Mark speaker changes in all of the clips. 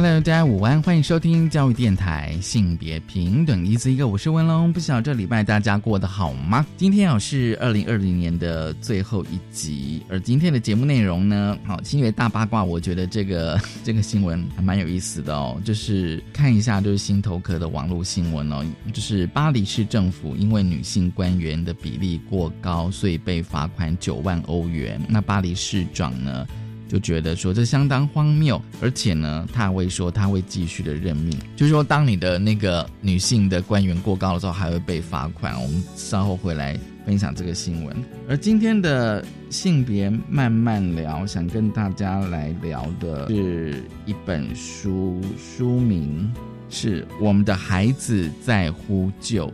Speaker 1: Hello，大家午安，欢迎收听教育电台性别平等一字一个，我是文龙。不晓得这礼拜大家过得好吗？今天哦是二零二零年的最后一集，而今天的节目内容呢，好新月大八卦，我觉得这个这个新闻还蛮有意思的哦，就是看一下就是心头壳的网络新闻哦，就是巴黎市政府因为女性官员的比例过高，所以被罚款九万欧元。那巴黎市长呢？就觉得说这相当荒谬，而且呢，他会说他会继续的任命，就是说当你的那个女性的官员过高的时候，还会被罚款。我们稍后回来分享这个新闻。而今天的性别慢慢聊，想跟大家来聊的是一本书，书名是《我们的孩子在呼救》，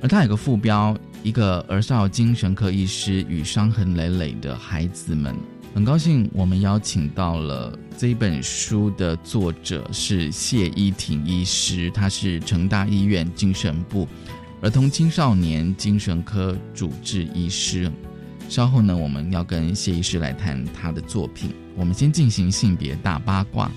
Speaker 1: 而它有个副标：一个儿少精神科医师与伤痕累累的孩子们。很高兴我们邀请到了这本书的作者是谢依婷医师，他是成大医院精神部儿童青少年精神科主治医师。稍后呢，我们要跟谢医师来谈他的作品。我们先进行性别大八卦。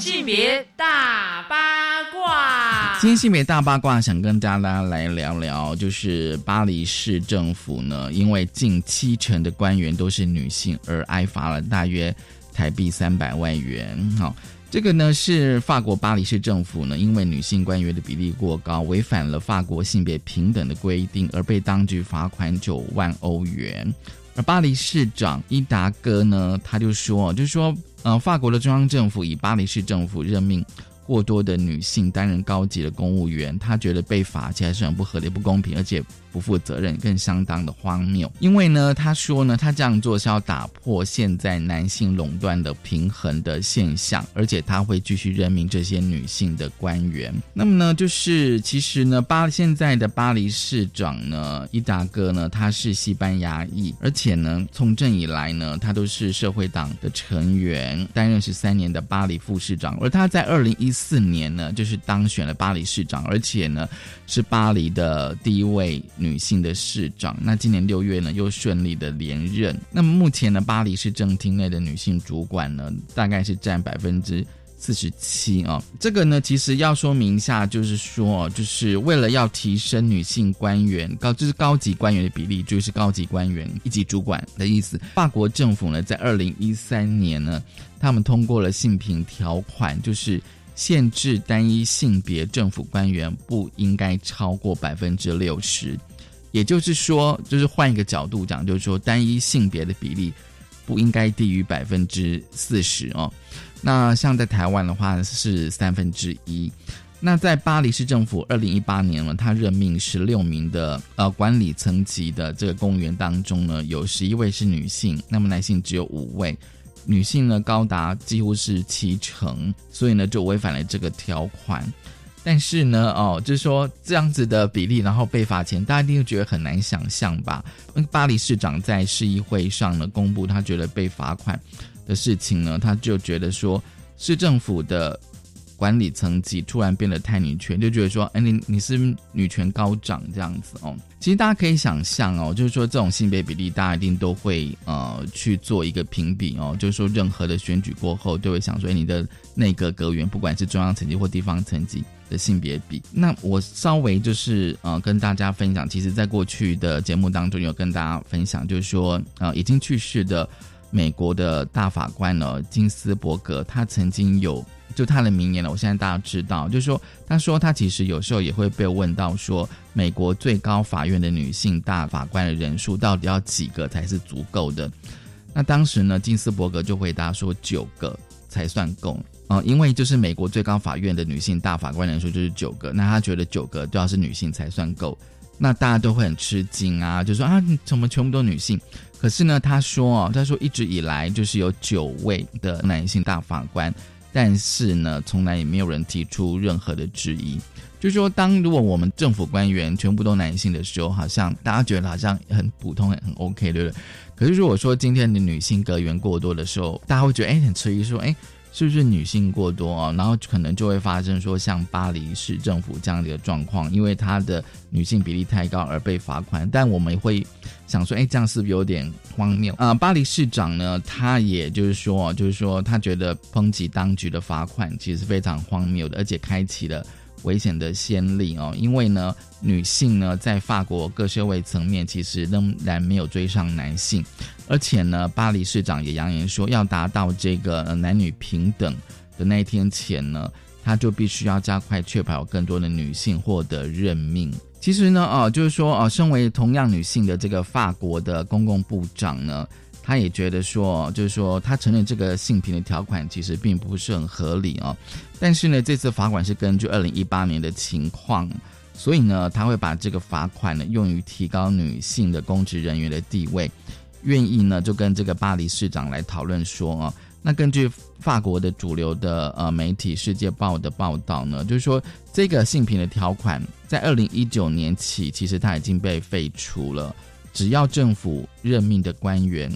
Speaker 2: 性别大八卦。
Speaker 1: 今天性别大八卦，想跟大家来聊聊，就是巴黎市政府呢，因为近七成的官员都是女性，而挨罚了大约台币三百万元。好，这个呢是法国巴黎市政府呢，因为女性官员的比例过高，违反了法国性别平等的规定，而被当局罚款九万欧元。而巴黎市长伊达哥呢，他就说，就是说，呃，法国的中央政府以巴黎市政府任命。过多的女性担任高级的公务员，她觉得被罚起来是很不合理、不公平，而且不负责任，更相当的荒谬。因为呢，他说呢，他这样做是要打破现在男性垄断的平衡的现象，而且他会继续任命这些女性的官员。那么呢，就是其实呢，巴现在的巴黎市长呢，伊达哥呢，他是西班牙裔，而且呢，从政以来呢，他都是社会党的成员，担任十三年的巴黎副市长，而他在二零一。四年呢，就是当选了巴黎市长，而且呢是巴黎的第一位女性的市长。那今年六月呢，又顺利的连任。那么目前呢，巴黎市政厅内的女性主管呢，大概是占百分之四十七啊。这个呢，其实要说明一下，就是说，就是为了要提升女性官员高，就是高级官员的比例，就是高级官员一级主管的意思。法国政府呢，在二零一三年呢，他们通过了性平条款，就是。限制单一性别政府官员不应该超过百分之六十，也就是说，就是换一个角度讲，就是说单一性别的比例不应该低于百分之四十哦。那像在台湾的话是三分之一。那在巴黎市政府二零一八年呢，他任命十六名的呃管理层级的这个公务员当中呢，有十一位是女性，那么男性只有五位。女性呢高达几乎是七成，所以呢就违反了这个条款。但是呢，哦，就是说这样子的比例，然后被罚钱，大家一定觉得很难想象吧？巴黎市长在市议会上呢公布他觉得被罚款的事情呢，他就觉得说市政府的。管理层级突然变得太女权，就觉得说，哎，你你是女权高涨这样子哦。其实大家可以想象哦，就是说这种性别比例，大家一定都会呃去做一个评比哦。就是说，任何的选举过后，都会想说，哎你的内阁阁员，不管是中央层级或地方层级的性别比。那我稍微就是呃跟大家分享，其实在过去的节目当中有跟大家分享，就是说呃已经去世的美国的大法官呢金斯伯格，他曾经有。就他的名言了，我现在大家知道，就是说，他说他其实有时候也会被问到说，美国最高法院的女性大法官的人数到底要几个才是足够的？那当时呢，金斯伯格就回答说九个才算够啊，因为就是美国最高法院的女性大法官人数就是九个，那他觉得九个都要是女性才算够，那大家都会很吃惊啊，就说啊，怎么全部都女性？可是呢，他说哦，他说一直以来就是有九位的男性大法官。但是呢，从来也没有人提出任何的质疑。就说，当如果我们政府官员全部都男性的时候，好像大家觉得好像很普通、很 OK，对不对？可是如果说今天的女性阁员过多的时候，大家会觉得哎，很迟疑，说哎。是不是女性过多啊？然后可能就会发生说像巴黎市政府这样的一个状况，因为它的女性比例太高而被罚款。但我们会想说，哎，这样是不是有点荒谬啊？巴黎市长呢，他也就是说，就是说他觉得抨击当局的罚款其实是非常荒谬的，而且开启了。危险的先例哦，因为呢，女性呢在法国各社会层面其实仍然没有追上男性，而且呢，巴黎市长也扬言说，要达到这个男女平等的那一天前呢，他就必须要加快确保更多的女性获得任命。其实呢，哦，就是说，哦，身为同样女性的这个法国的公共部长呢。他也觉得说，就是说，他承认这个性平的条款其实并不是很合理哦。但是呢，这次罚款是根据二零一八年的情况，所以呢，他会把这个罚款呢用于提高女性的公职人员的地位。愿意呢，就跟这个巴黎市长来讨论说哦。那根据法国的主流的呃媒体《世界报》的报道呢，就是说这个性平的条款在二零一九年起，其实它已经被废除了。只要政府任命的官员。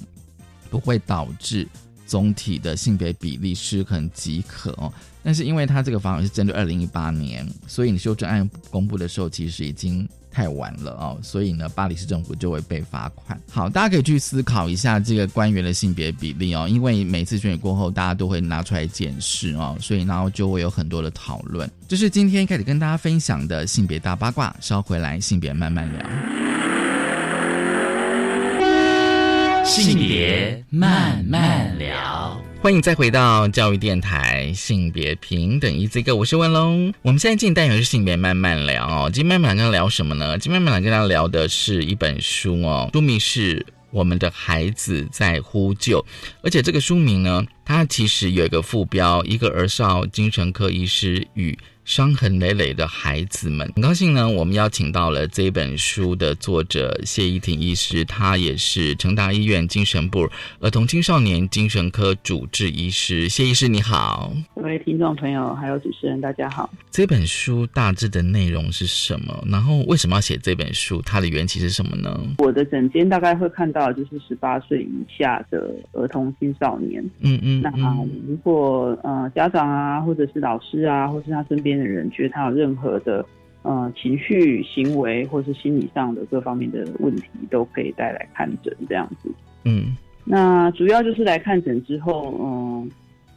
Speaker 1: 不会导致总体的性别比例失衡即可哦。但是因为它这个法案是针对二零一八年，所以你修正案公布的时候其实已经太晚了哦。所以呢，巴黎市政府就会被罚款。好，大家可以去思考一下这个官员的性别比例哦，因为每次选举过后，大家都会拿出来检视哦，所以然后就会有很多的讨论。这是今天开始跟大家分享的性别大八卦，稍回来性别慢慢聊。
Speaker 3: 性别慢慢聊，
Speaker 1: 欢迎再回到教育电台性别平等一这个，我是文龙。我们现在进单元是性别慢慢聊哦。今天慢慢跟他聊什么呢？今天慢慢跟他聊的是一本书哦，书名是《我们的孩子在呼救》，而且这个书名呢，它其实有一个副标：一个儿少精神科医师与。伤痕累累的孩子们，很高兴呢。我们邀请到了这本书的作者谢依婷医师，他也是成大医院精神部儿童青少年精神科主治医师。谢医师你好，
Speaker 4: 各位听众朋友还有主持人大家好。
Speaker 1: 这本书大致的内容是什么？然后为什么要写这本书？它的缘起是什么呢？
Speaker 4: 我的诊间大概会看到就是十八岁以下的儿童青少年。嗯嗯。那如果呃家长啊，或者是老师啊，或是他身边。的人觉得他有任何的呃情绪、行为或是心理上的各方面的问题，都可以带来看诊这样子。嗯，那主要就是来看诊之后，嗯，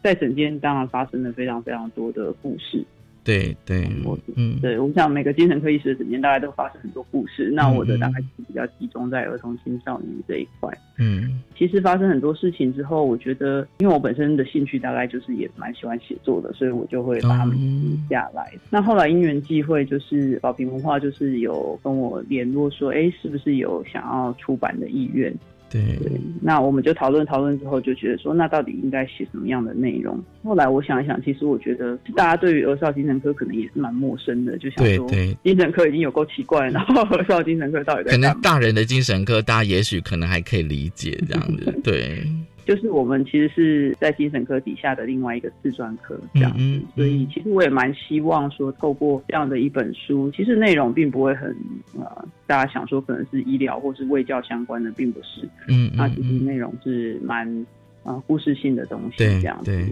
Speaker 4: 在诊间当然发生了非常非常多的故事。
Speaker 1: 对对，
Speaker 4: 我嗯，对我想每个精神科医师的诊间大概都发生很多故事，那我的大概是比较集中在儿童青少年这一块。嗯，其实发生很多事情之后，我觉得因为我本身的兴趣大概就是也蛮喜欢写作的，所以我就会把它们记下来。那后来因缘际会，就是宝瓶文化就是有跟我联络说，哎，是不是有想要出版的意愿？
Speaker 1: 对，
Speaker 4: 那我们就讨论讨论之后，就觉得说，那到底应该写什么样的内容？后来我想一想，其实我觉得大家对于儿少精神科可能也是蛮陌生的，就想说，精神科已经有够奇怪，然后儿少精神科到底
Speaker 1: 可能大人的精神科，大家也许可能还可以理解这样子，对。
Speaker 4: 就是我们其实是在精神科底下的另外一个自专科这样子，所以其实我也蛮希望说，透过这样的一本书，其实内容并不会很呃，大家想说可能是医疗或是卫教相关的，并不是。嗯，那其实内容是蛮呃故事性的东西这样子。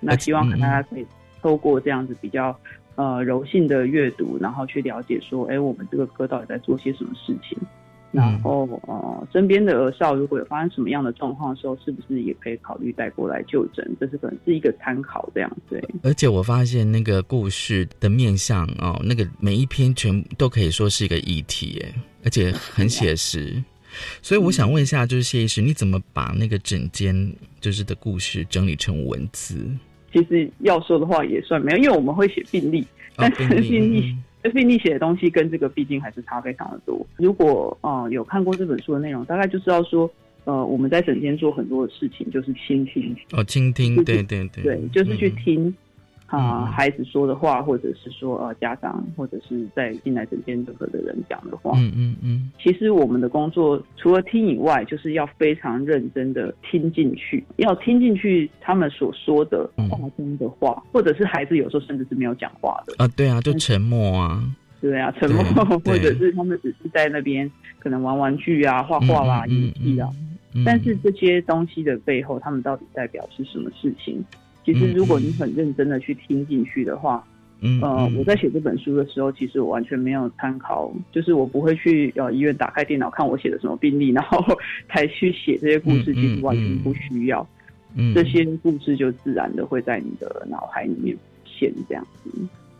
Speaker 4: 那希望大家可以透过这样子比较呃柔性的阅读，然后去了解说，哎，我们这个科到底在做些什么事情。然后呃，身边的儿少如果有发生什么样的状况的时候，是不是也可以考虑带过来就诊？这是可能是一个参考，这样对。
Speaker 1: 而且我发现那个故事的面向哦，那个每一篇全都可以说是一个议题，哎，而且很 写实。所以我想问一下，就是谢医师，你怎么把那个整间就是的故事整理成文字？
Speaker 4: 其实要说的话也算没有，因为我们会写病例，但是病例。这病历写的东西跟这个毕竟还是差非常的多。如果呃有看过这本书的内容，大概就知道说，呃，我们在整天做很多的事情，就是倾听。
Speaker 1: 哦，倾听，对对
Speaker 4: 对，对，就是去听啊孩子说的话，或者是说呃家长或者是在进来诊间任何的人讲的话，
Speaker 1: 嗯嗯嗯，
Speaker 4: 其实我们的工作除了听以外，就是要非常认真的听进去，要听进去他们所说的话中的话，或者是孩子有时候甚至是没有讲话的。
Speaker 1: 啊，对啊，就沉默啊，
Speaker 4: 对啊，沉默，或者是他们只是在那边可能玩玩具啊、画画啦、演戏啊。但是这些东西的背后，他们到底代表是什么事情？其实，如果你很认真的去听进去的话，
Speaker 1: 嗯，
Speaker 4: 呃，我在写这本书的时候，其实我完全没有参考，就是我不会去呃医院打开电脑看我写的什么病例，然后 才去写这些故事，其实完全不需要。嗯，这些故事就自然的会在你的脑海里面现这样子。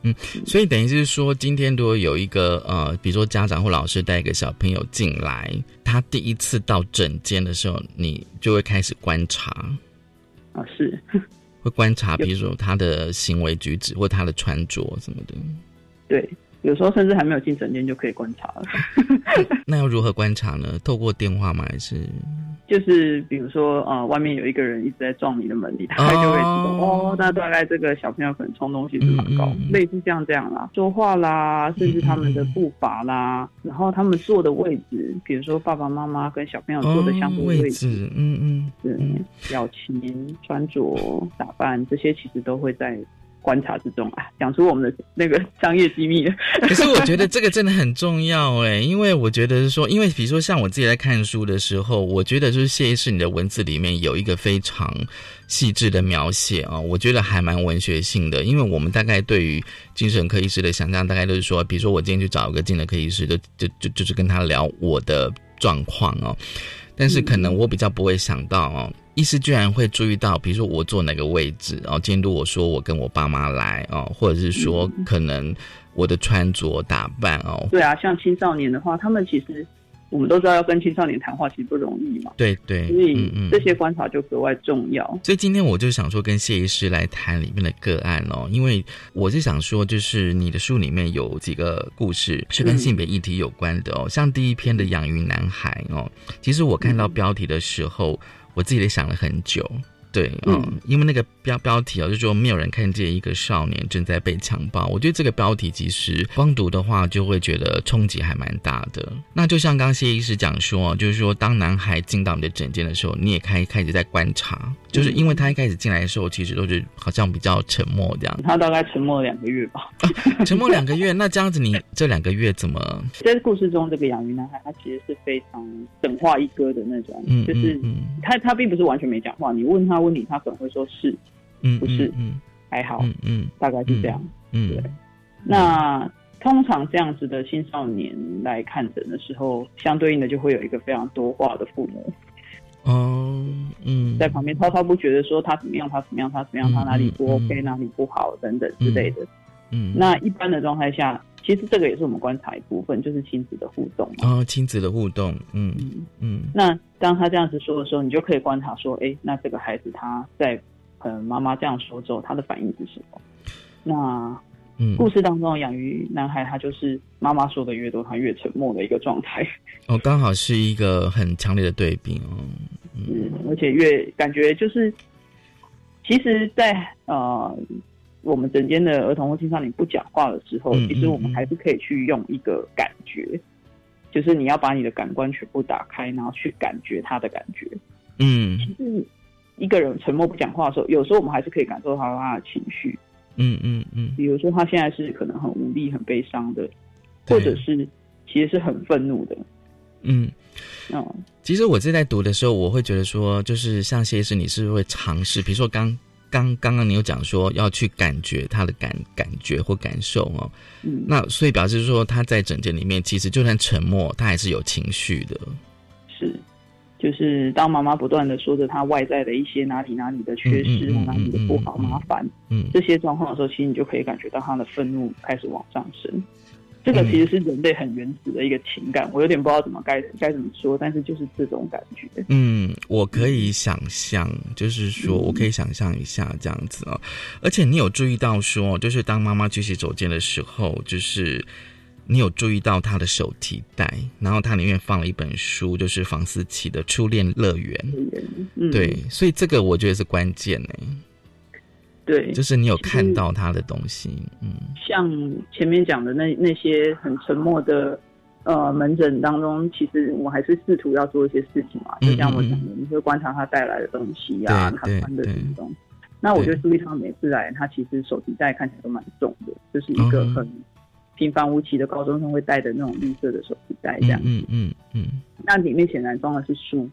Speaker 1: 嗯，所以等于是说，今天如果有一个呃，比如说家长或老师带一个小朋友进来，他第一次到诊间的时候，你就会开始观察。
Speaker 4: 啊，是
Speaker 1: 会观察，比如说他的行为举止或他的穿着什么的。
Speaker 4: 对，有时候甚至还没有进诊间就可以观察了。
Speaker 1: 那要如何观察呢？透过电话吗？还是？
Speaker 4: 就是比如说，呃，外面有一个人一直在撞你的门，你大概就会知道，哦，那大概这个小朋友可能冲东西是蛮高，类似这样这样啦，说话啦，甚至他们的步伐啦，然后他们坐的位置，比如说爸爸妈妈跟小朋友坐的相对位置，
Speaker 1: 嗯嗯，
Speaker 4: 对，表情、穿着、打扮这些，其实都会在。观察之中啊，讲出我们的那个商业机密。
Speaker 1: 可是我觉得这个真的很重要哎，因为我觉得是说，因为比如说像我自己在看书的时候，我觉得就是谢医师你的文字里面有一个非常细致的描写啊，我觉得还蛮文学性的。因为我们大概对于精神科医师的想象，大概都是说，比如说我今天去找一个精神科医师，就就就就是跟他聊我的状况哦。但是可能我比较不会想到哦。医师居然会注意到，比如说我坐哪个位置，然后监督我说我跟我爸妈来哦，或者是说可能我的穿着打扮哦。
Speaker 4: 对啊，像青少年的话，他们其实。我们都知道要跟青少年谈话其实不容易嘛，
Speaker 1: 对对，
Speaker 4: 所以这些观察就格外重要。
Speaker 1: 所以今天我就想说跟谢医师来谈里面的个案哦，因为我是想说，就是你的书里面有几个故事是跟性别议题有关的哦，像第一篇的养鱼男孩哦，其实我看到标题的时候，我自己也想了很久。对，嗯，因为那个标标题啊，就说没有人看见一个少年正在被强暴。我觉得这个标题其实光读的话，就会觉得冲击还蛮大的。那就像刚谢医师讲说，就是说当男孩进到你的诊间的时候，你也开开始在观察。就是因为他一开始进来的时候，其实都是好像比较沉默这样。
Speaker 4: 他大概沉默了两个月吧。
Speaker 1: 沉默两个月，那这样子你这两个月怎么？
Speaker 4: 在故事中，这个养鱼男孩他其实是非常等话一哥的那种，就是他他并不是完全没讲话。你问他问题，他可能会说是，
Speaker 1: 嗯，
Speaker 4: 不是，
Speaker 1: 嗯，
Speaker 4: 还好，
Speaker 1: 嗯嗯，
Speaker 4: 大概是这样。
Speaker 1: 嗯，
Speaker 4: 对。那通常这样子的青少年来看诊的时候，相对应的就会有一个非常多话的父母。
Speaker 1: 哦，嗯，
Speaker 4: 在旁边滔滔不绝的说他怎么样，他怎么样，他怎么样，他哪里不 OK，哪里不好等等之类的。
Speaker 1: 嗯，
Speaker 4: 那一般的状态下，其实这个也是我们观察一部分，就是亲子的互动。
Speaker 1: 哦，亲子的互动，嗯嗯。
Speaker 4: 那当他这样子说的时候，你就可以观察说，哎，那这个孩子他在呃妈妈这样说之后，他的反应是什么？那故事当中养鱼男孩，他就是妈妈说的越多，他越沉默的一个状态。
Speaker 1: 哦，刚好是一个很强烈的对比哦。
Speaker 4: 嗯，而且越感觉就是，其实，在呃我们整间的儿童或青少年不讲话的时候，其实我们还是可以去用一个感觉，就是你要把你的感官全部打开，然后去感觉他的感觉。
Speaker 1: 嗯，
Speaker 4: 其实一个人沉默不讲话的时候，有时候我们还是可以感受到他的情绪。
Speaker 1: 嗯嗯嗯，
Speaker 4: 比如说他现在是可能很无力、很悲伤的，或者是其实是很愤怒的。
Speaker 1: 嗯，
Speaker 4: 哦，
Speaker 1: 其实我正在读的时候，我会觉得说，就是像谢医师，你是会尝试，比如说刚刚刚刚你有讲说要去感觉他的感感觉或感受哦。
Speaker 4: 嗯，
Speaker 1: 那所以表示说他在整件里面，其实就算沉默，他还是有情绪的。
Speaker 4: 是。就是当妈妈不断的说着她外在的一些哪里哪里的缺失哪里的不好麻烦，
Speaker 1: 嗯，
Speaker 4: 这些状况的时候，其实你就可以感觉到她的愤怒开始往上升。这个其实是人类很原始的一个情感，我有点不知道怎么该该怎么说，但是就是这种感觉。
Speaker 1: 嗯，我可以想象，就是说我可以想象一下这样子啊。而且你有注意到说，就是当妈妈去洗手间的时候，就是。你有注意到他的手提袋，然后它里面放了一本书，就是房思琪的《初恋乐园》。对，所以这个我觉得是关键呢。
Speaker 4: 对，
Speaker 1: 就是你有看到他的东西，嗯，
Speaker 4: 像前面讲的那那些很沉默的呃门诊当中，其实我还是试图要做一些事情嘛，就像我讲的，你会观察他带来的东西啊，他穿的东西。那我觉得苏立昌每次来，他其实手提袋看起来都蛮重的，就是一个很平凡无奇的高中生会带的那种绿色的手提袋这样。
Speaker 1: 嗯嗯嗯。
Speaker 4: 那里面显然装的是书，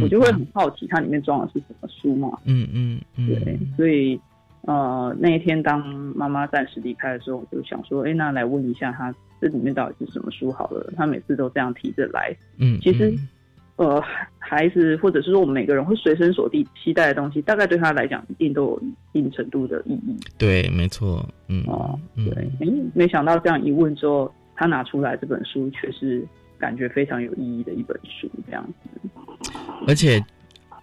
Speaker 4: 我就会很好奇，它里面装的是什么书嘛？
Speaker 1: 嗯嗯嗯。
Speaker 4: 对，所以呃那一天当妈妈暂时离开的时候，我就想说，哎，那来问一下他这里面到底是什么书好了。他每次都这样提着来。
Speaker 1: 嗯。
Speaker 4: 其实。呃，孩子或者是说我们每个人会随身所地期待的东西，大概对他来讲一定都有一定程度的意义。
Speaker 1: 对，没错。嗯
Speaker 4: 哦，对。哎，没想到这样一问之后，他拿出来这本书，却是感觉非常有意义的一本书，这样子。
Speaker 1: 而且，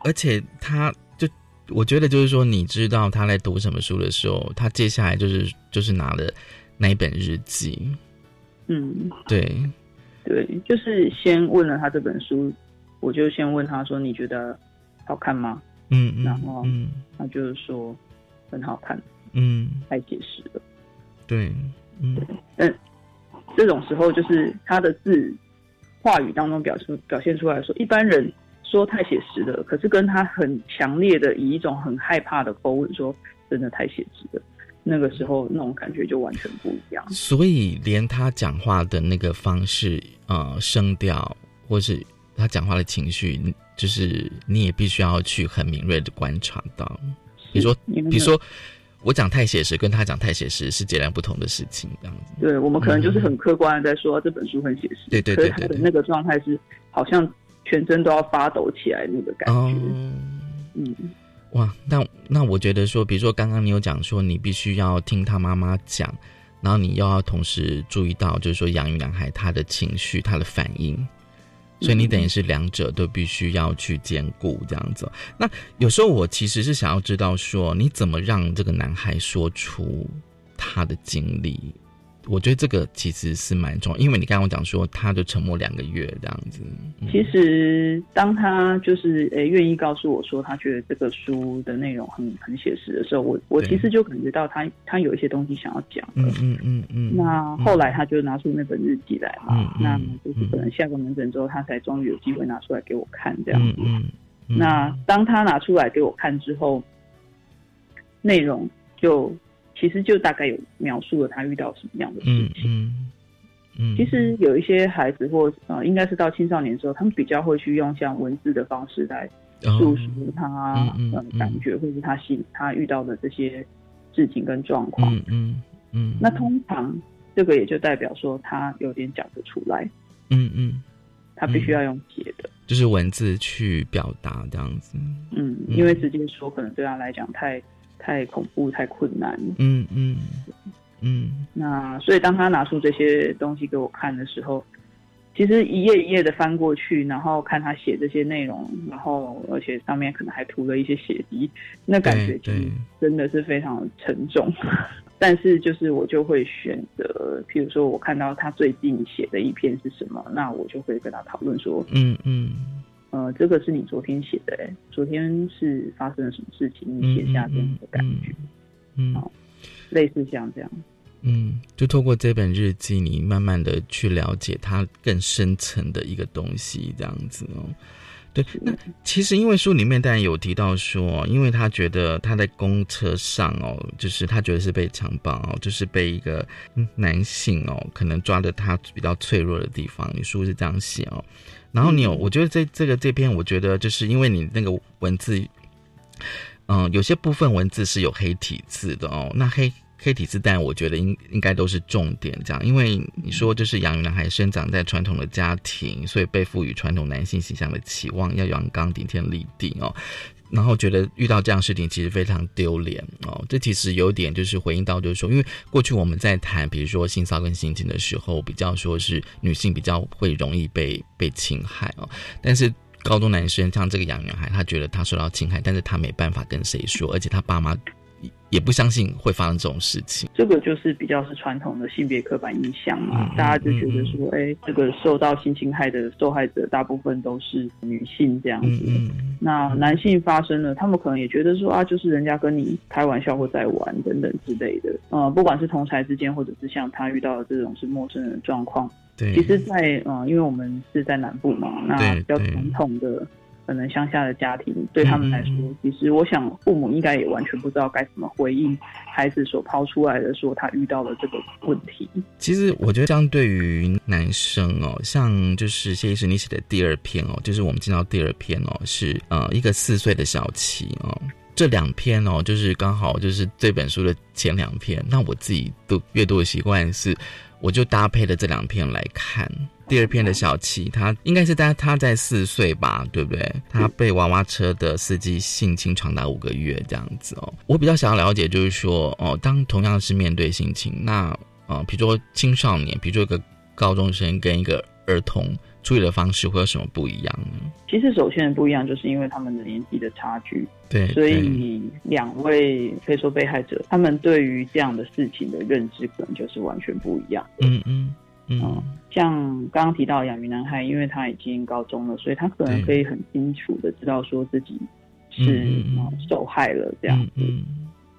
Speaker 1: 而且他就我觉得就是说，你知道他在读什么书的时候，他接下来就是就是拿了那一本日记。
Speaker 4: 嗯，
Speaker 1: 对，
Speaker 4: 对，就是先问了他这本书。我就先问他说：“你觉得好看吗？”
Speaker 1: 嗯
Speaker 4: 嗯，然后他就是说很好看，嗯，太写实了。
Speaker 1: 对，嗯，
Speaker 4: 但这种时候就是他的字话语当中表出表现出来说，一般人说太写实了，可是跟他很强烈的以一种很害怕的口吻说，真的太写实了，那个时候那种感觉就完全不一样。
Speaker 1: 所以连他讲话的那个方式，呃，声调或是。他讲话的情绪，就是你也必须要去很敏锐的观察到。比如说，比如说，我讲太写实，跟他讲太写实是截然不同的事情，这样子。
Speaker 4: 对，我们可能就是很客观的在说这本书很写实，
Speaker 1: 对对对
Speaker 4: 对。他的那个状态是好像全身都要发抖起来那个感觉。嗯，
Speaker 1: 哇，那那我觉得说，比如说刚刚你有讲说，你必须要听他妈妈讲，然后你又要同时注意到，就是说养育男孩他的情绪、他的反应。所以你等于是两者都必须要去兼顾这样子。那有时候我其实是想要知道说，你怎么让这个男孩说出他的经历？我觉得这个其实是蛮重要，因为你刚刚讲说，他就沉默两个月这样子。
Speaker 4: 其实当他就是诶愿意告诉我说，他觉得这个书的内容很很写实的时候，我我其实就感觉到他他有一些东西想要讲。
Speaker 1: 嗯嗯嗯嗯。
Speaker 4: 那后来他就拿出那本日记来嘛，那就是可能下个门诊之后，他才终于有机会拿出来给我看这样子。
Speaker 1: 嗯
Speaker 4: 嗯。那当他拿出来给我看之后，内容就。其实就大概有描述了他遇到什么样的事情。
Speaker 1: 嗯嗯
Speaker 4: 其实有一些孩子或呃，应该是到青少年时候，他们比较会去用像文字的方式来诉说他呃感觉，或是他心他遇到的这些事情跟状况。
Speaker 1: 嗯嗯嗯。
Speaker 4: 那通常这个也就代表说他有点讲不出来。
Speaker 1: 嗯嗯。
Speaker 4: 他必须要用写的，
Speaker 1: 就是文字去表达这样子。
Speaker 4: 嗯，因为直接说可能对他来讲太。太恐怖，太困难。
Speaker 1: 嗯嗯嗯。
Speaker 4: 那所以当他拿出这些东西给我看的时候，其实一页一页的翻过去，然后看他写这些内容，然后而且上面可能还涂了一些血滴，那感觉就真的是非常沉重。但是就是我就会选择，譬如说我看到他最近写的一篇是什么，那我就会跟他讨论说，
Speaker 1: 嗯嗯。
Speaker 4: 呃，这个是你昨天写的，哎，昨天是发生了什么事情？你写下这样的感觉，
Speaker 1: 嗯，
Speaker 4: 类似像这样，
Speaker 1: 嗯，就透过这本日记，你慢慢的去了解它更深层的一个东西，这样子哦。对，那其实因为书里面当然有提到说，因为他觉得他在公车上哦，就是他觉得是被强暴哦，就是被一个男性哦，可能抓着他比较脆弱的地方。你书是这样写哦。然后你有，我觉得这这个这篇，我觉得就是因为你那个文字，嗯，有些部分文字是有黑体字的哦。那黑黑体字，但我觉得应应该都是重点这样，因为你说就是养育男孩生长在传统的家庭，所以被赋予传统男性形象的期望，要阳刚顶天立地哦。然后觉得遇到这样事情其实非常丢脸哦，这其实有点就是回应到，就是说，因为过去我们在谈，比如说性骚跟性侵的时候，比较说是女性比较会容易被被侵害哦，但是高中男生像这个养女孩，他觉得他受到侵害，但是他没办法跟谁说，而且他爸妈也不相信会发生这种事情。
Speaker 4: 这个就是比较是传统的性别刻板印象嘛，大家就觉得说，哎，这个受到性侵害的受害者大部分都是女性这样子。那男性发生了，他们可能也觉得说啊，就是人家跟你开玩笑或在玩等等之类的。呃，不管是同才之间，或者是像他遇到的这种是陌生人的状况，
Speaker 1: 对，
Speaker 4: 其实，在嗯，因为我们是在南部嘛，那比较传统的。可能乡下的家庭对他们来说，其实我想父母应该也完全不知道该怎么回应孩子所抛出来的说他遇到了这个问题。
Speaker 1: 其实我觉得，相对于男生哦，像就是谢医师你写的第二篇哦，就是我们进到第二篇哦，是呃一个四岁的小琪哦，这两篇哦，就是刚好就是这本书的前两篇。那我自己读阅读的习惯是，我就搭配了这两篇来看。第二篇的小七，他应该是在他在四岁吧，对不对？他被娃娃车的司机性侵长达五个月这样子哦。我比较想要了解，就是说哦，当同样是面对性侵，那呃，比如说青少年，比如说一个高中生跟一个儿童处理的方式会有什么不一样呢？
Speaker 4: 其实首先不一样，就是因为他们的年纪的差距。
Speaker 1: 对，
Speaker 4: 所以两位可以说被害者，他们对于这样的事情的认知可能就是完全不一样。
Speaker 1: 嗯嗯。
Speaker 4: 嗯，像刚刚提到养鱼男孩，因为他已经高中了，所以他可能可以很清楚的知道说自己是受害了这样子。
Speaker 1: 嗯，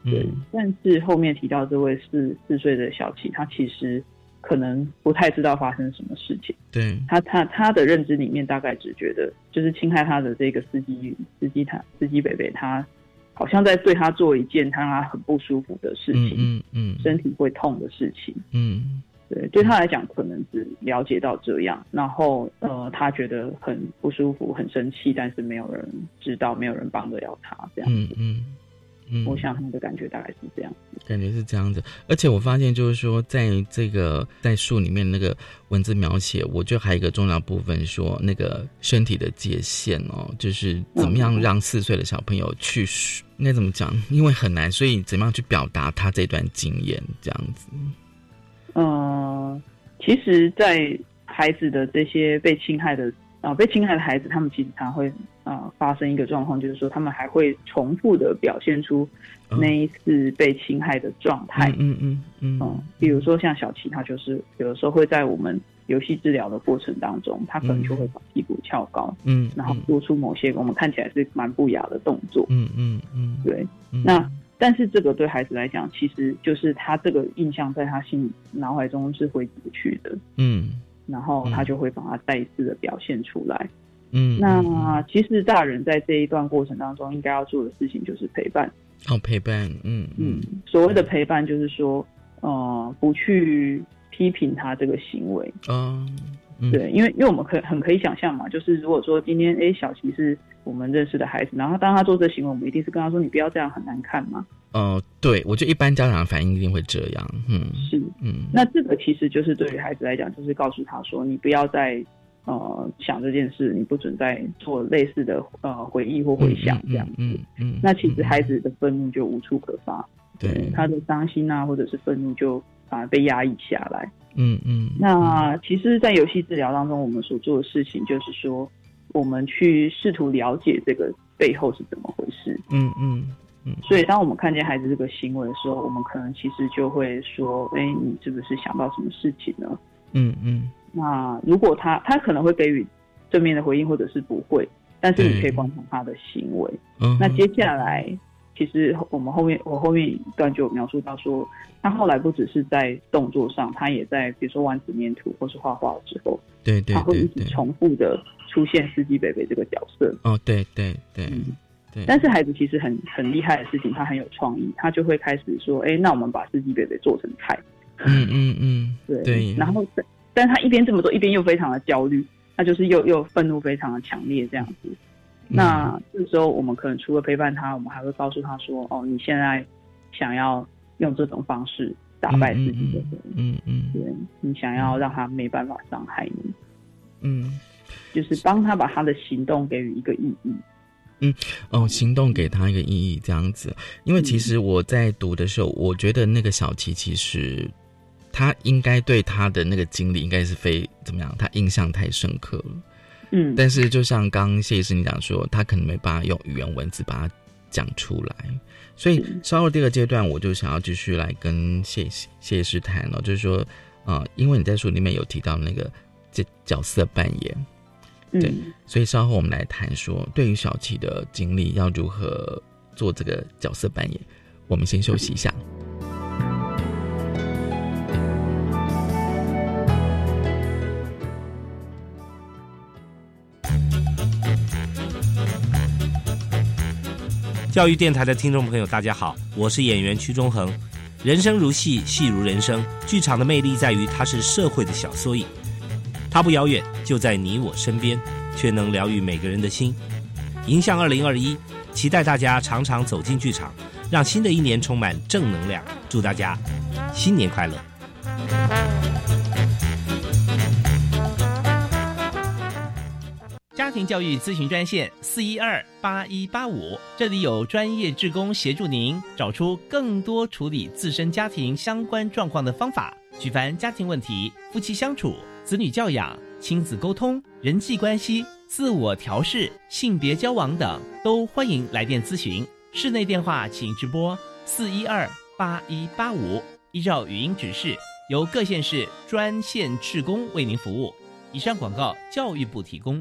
Speaker 4: 对。但是后面提到这位四四岁的小琪，他其实可能不太知道发生什么事情。
Speaker 1: 对，
Speaker 4: 他他他的认知里面大概只觉得，就是侵害他的这个司机司机他司机北北，他好像在对他做一件让他很不舒服的事情，
Speaker 1: 嗯嗯，
Speaker 4: 身体会痛的事情，
Speaker 1: 嗯。
Speaker 4: 对，对他来讲，可能只了解到这样，然后呃，他觉得很不舒服、很生气，但是没有人知道，没有人帮得了他，这样。
Speaker 1: 嗯嗯嗯，
Speaker 4: 我想他的感觉大概是这样子。
Speaker 1: 感觉是这样子，而且我发现就是说，在这个在书里面那个文字描写，我觉得还有一个重要部分，说那个身体的界限哦，就是怎么样让四岁的小朋友去，应该怎么讲？因为很难，所以怎么样去表达他这段经验，这样子。
Speaker 4: 嗯，其实，在孩子的这些被侵害的啊，被侵害的孩子，他们其实常会啊发生一个状况，就是说他们还会重复的表现出那一次被侵害的状态。
Speaker 1: 嗯嗯嗯
Speaker 4: 嗯，比如说像小琪，他就是有的时候会在我们游戏治疗的过程当中，他可能就会把屁股翘高，
Speaker 1: 嗯，
Speaker 4: 然后做出某些我们看起来是蛮不雅的动作。
Speaker 1: 嗯嗯嗯，
Speaker 4: 对，那。但是这个对孩子来讲，其实就是他这个印象在他心脑海中是挥不去的，
Speaker 1: 嗯，
Speaker 4: 然后他就会把它再一次的表现出来，
Speaker 1: 嗯。
Speaker 4: 那其实大人在这一段过程当中应该要做的事情就是陪伴，
Speaker 1: 哦，陪伴，嗯
Speaker 4: 嗯。所谓的陪伴就是说，呃，不去批评他这个行为，
Speaker 1: 嗯，
Speaker 4: 对，因为因为我们可很可以想象嘛，就是如果说今天哎小琪是。我们认识的孩子，然后当他做这行为，我们一定是跟他说：“你不要这样，很难看嘛。”
Speaker 1: 呃，对，我觉得一般家长的反应一定会这样。嗯，
Speaker 4: 是，
Speaker 1: 嗯，
Speaker 4: 那这个其实就是对于孩子来讲，就是告诉他说：“你不要再呃想这件事，你不准再做类似的呃回忆或回想这样子。”
Speaker 1: 嗯嗯，
Speaker 4: 那其实孩子的愤怒就无处可发，
Speaker 1: 对，
Speaker 4: 他的伤心啊或者是愤怒就反而被压抑下来。
Speaker 1: 嗯嗯，
Speaker 4: 那其实，在游戏治疗当中，我们所做的事情就是说。我们去试图了解这个背后是怎么回事。
Speaker 1: 嗯嗯嗯。
Speaker 4: 所以，当我们看见孩子这个行为的时候，我们可能其实就会说：“哎，你是不是想到什么事情呢？”
Speaker 1: 嗯嗯。
Speaker 4: 那如果他他可能会给予正面的回应，或者是不会，但是你可以观察他的行为。
Speaker 1: 嗯。
Speaker 4: 那接下来，其实我们后面我后面一段就有描述到说，他后来不只是在动作上，他也在比如说玩纸面图或是画画的时候，
Speaker 1: 对对对，他
Speaker 4: 会一直重复的。出现司机北北这个角色
Speaker 1: 哦，对对对，对。
Speaker 4: 但是孩子其实很很厉害的事情，他很有创意，他就会开始说：“哎，那我们把司机北北做成菜。”
Speaker 1: 嗯嗯嗯，
Speaker 4: 对
Speaker 1: 对。
Speaker 4: 然后，但但他一边这么做，一边又非常的焦虑，他就是又又愤怒非常的强烈这样子。那这时候我们可能除了陪伴他，我们还会告诉他说：“哦，你现在想要用这种方式打败自己的人，
Speaker 1: 嗯嗯，
Speaker 4: 对你想要让他没办法伤害你，
Speaker 1: 嗯。”
Speaker 4: 就是帮他把他的行动给予一个意义，
Speaker 1: 嗯，哦，行动给他一个意义，这样子。因为其实我在读的时候，我觉得那个小琪其实他应该对他的那个经历应该是非怎么样，他印象太深刻了。
Speaker 4: 嗯，
Speaker 1: 但是就像刚谢医师你讲说，他可能没办法用语言文字把它讲出来。所以稍后第二个阶段，我就想要继续来跟谢谢师谈了，就是说，啊，因为你在书里面有提到那个这角色扮演，对，所以稍后我们来谈说，对于小琪的经历要如何做这个角色扮演。我们先休息一下。
Speaker 5: 教育电台的听众朋友，大家好，我是演员屈中恒。人生如戏，戏如人生。剧场的魅力在于它是社会的小缩影，它不遥远，就在你我身边，却能疗愈每个人的心。迎向二零二一，期待大家常常走进剧场，让新的一年充满正能量。祝大家新年快乐！
Speaker 3: 家庭教育咨询专线四一二八一八五，这里有专业志工协助您找出更多处理自身家庭相关状况的方法。举凡家庭问题、夫妻相处、子女教养、亲子沟通、人际关系、自我调试、性别交往等，都欢迎来电咨询。室内电话请直拨四一二八一八五，依照语音指示，由各县市专线志工为您服务。以上广告，教育部提供。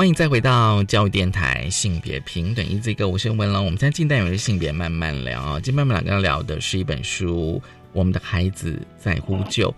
Speaker 1: 欢迎再回到教育电台，性别平等一这个，我是文龙。我们在近代有是性别慢慢聊啊，今天慢慢聊要聊的是一本书，《我们的孩子在呼救》。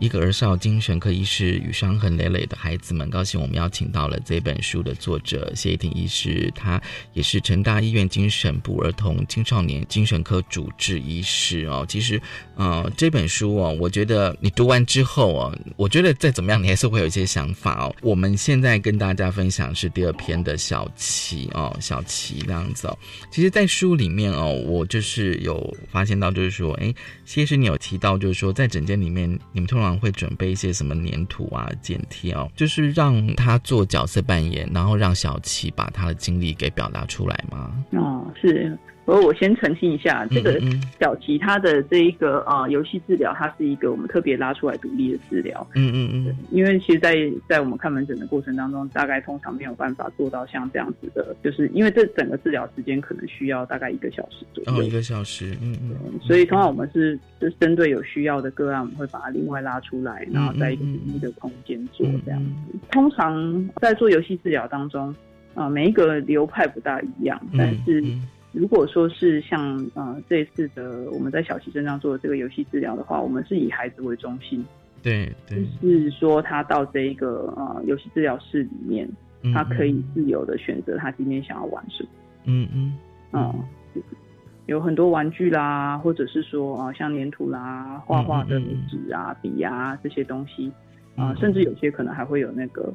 Speaker 1: 一个儿少精神科医师与伤痕累累的孩子们，高兴我们邀请到了这本书的作者谢依婷医师，他也是成大医院精神部儿童青少年精神科主治医师哦。其实，呃，这本书哦，我觉得你读完之后哦，我觉得再怎么样，你还是会有一些想法哦。我们现在跟大家分享是第二篇的小琪哦，小琪这样子哦。其实，在书里面哦，我就是有发现到，就是说，哎，谢医师你有提到，就是说，在整间里面，你们通常会准备一些什么粘土啊、剪贴哦，就是让他做角色扮演，然后让小琪把他的经历给表达出来吗？
Speaker 4: 哦，是。而我先澄清一下，这个小琪他的这一个啊游戏治疗，它是一个我们特别拉出来独立的治疗。
Speaker 1: 嗯嗯嗯。
Speaker 4: 因为其实，在在我们看门诊的过程当中，大概通常没有办法做到像这样子的，就是因为这整个治疗时间可能需要大概一个小时左右。
Speaker 1: 哦，一个小时。嗯嗯。
Speaker 4: 所以通常我们是是针对有需要的个案，我们会把它另外拉出来，然后在一个独立的空间做这样子。通常在做游戏治疗当中，啊，每一个流派不大一样，但是。如果说是像呃这一次的我们在小溪身上做的这个游戏治疗的话，我们是以孩子为中心，
Speaker 1: 对对，
Speaker 4: 是说他到这一个呃游戏治疗室里面，他可以自由的选择他今天想要玩什么，
Speaker 1: 嗯嗯
Speaker 4: 嗯，有很多玩具啦，或者是说啊像粘土啦、画画的纸啊、笔啊这些东西啊，甚至有些可能还会有那个。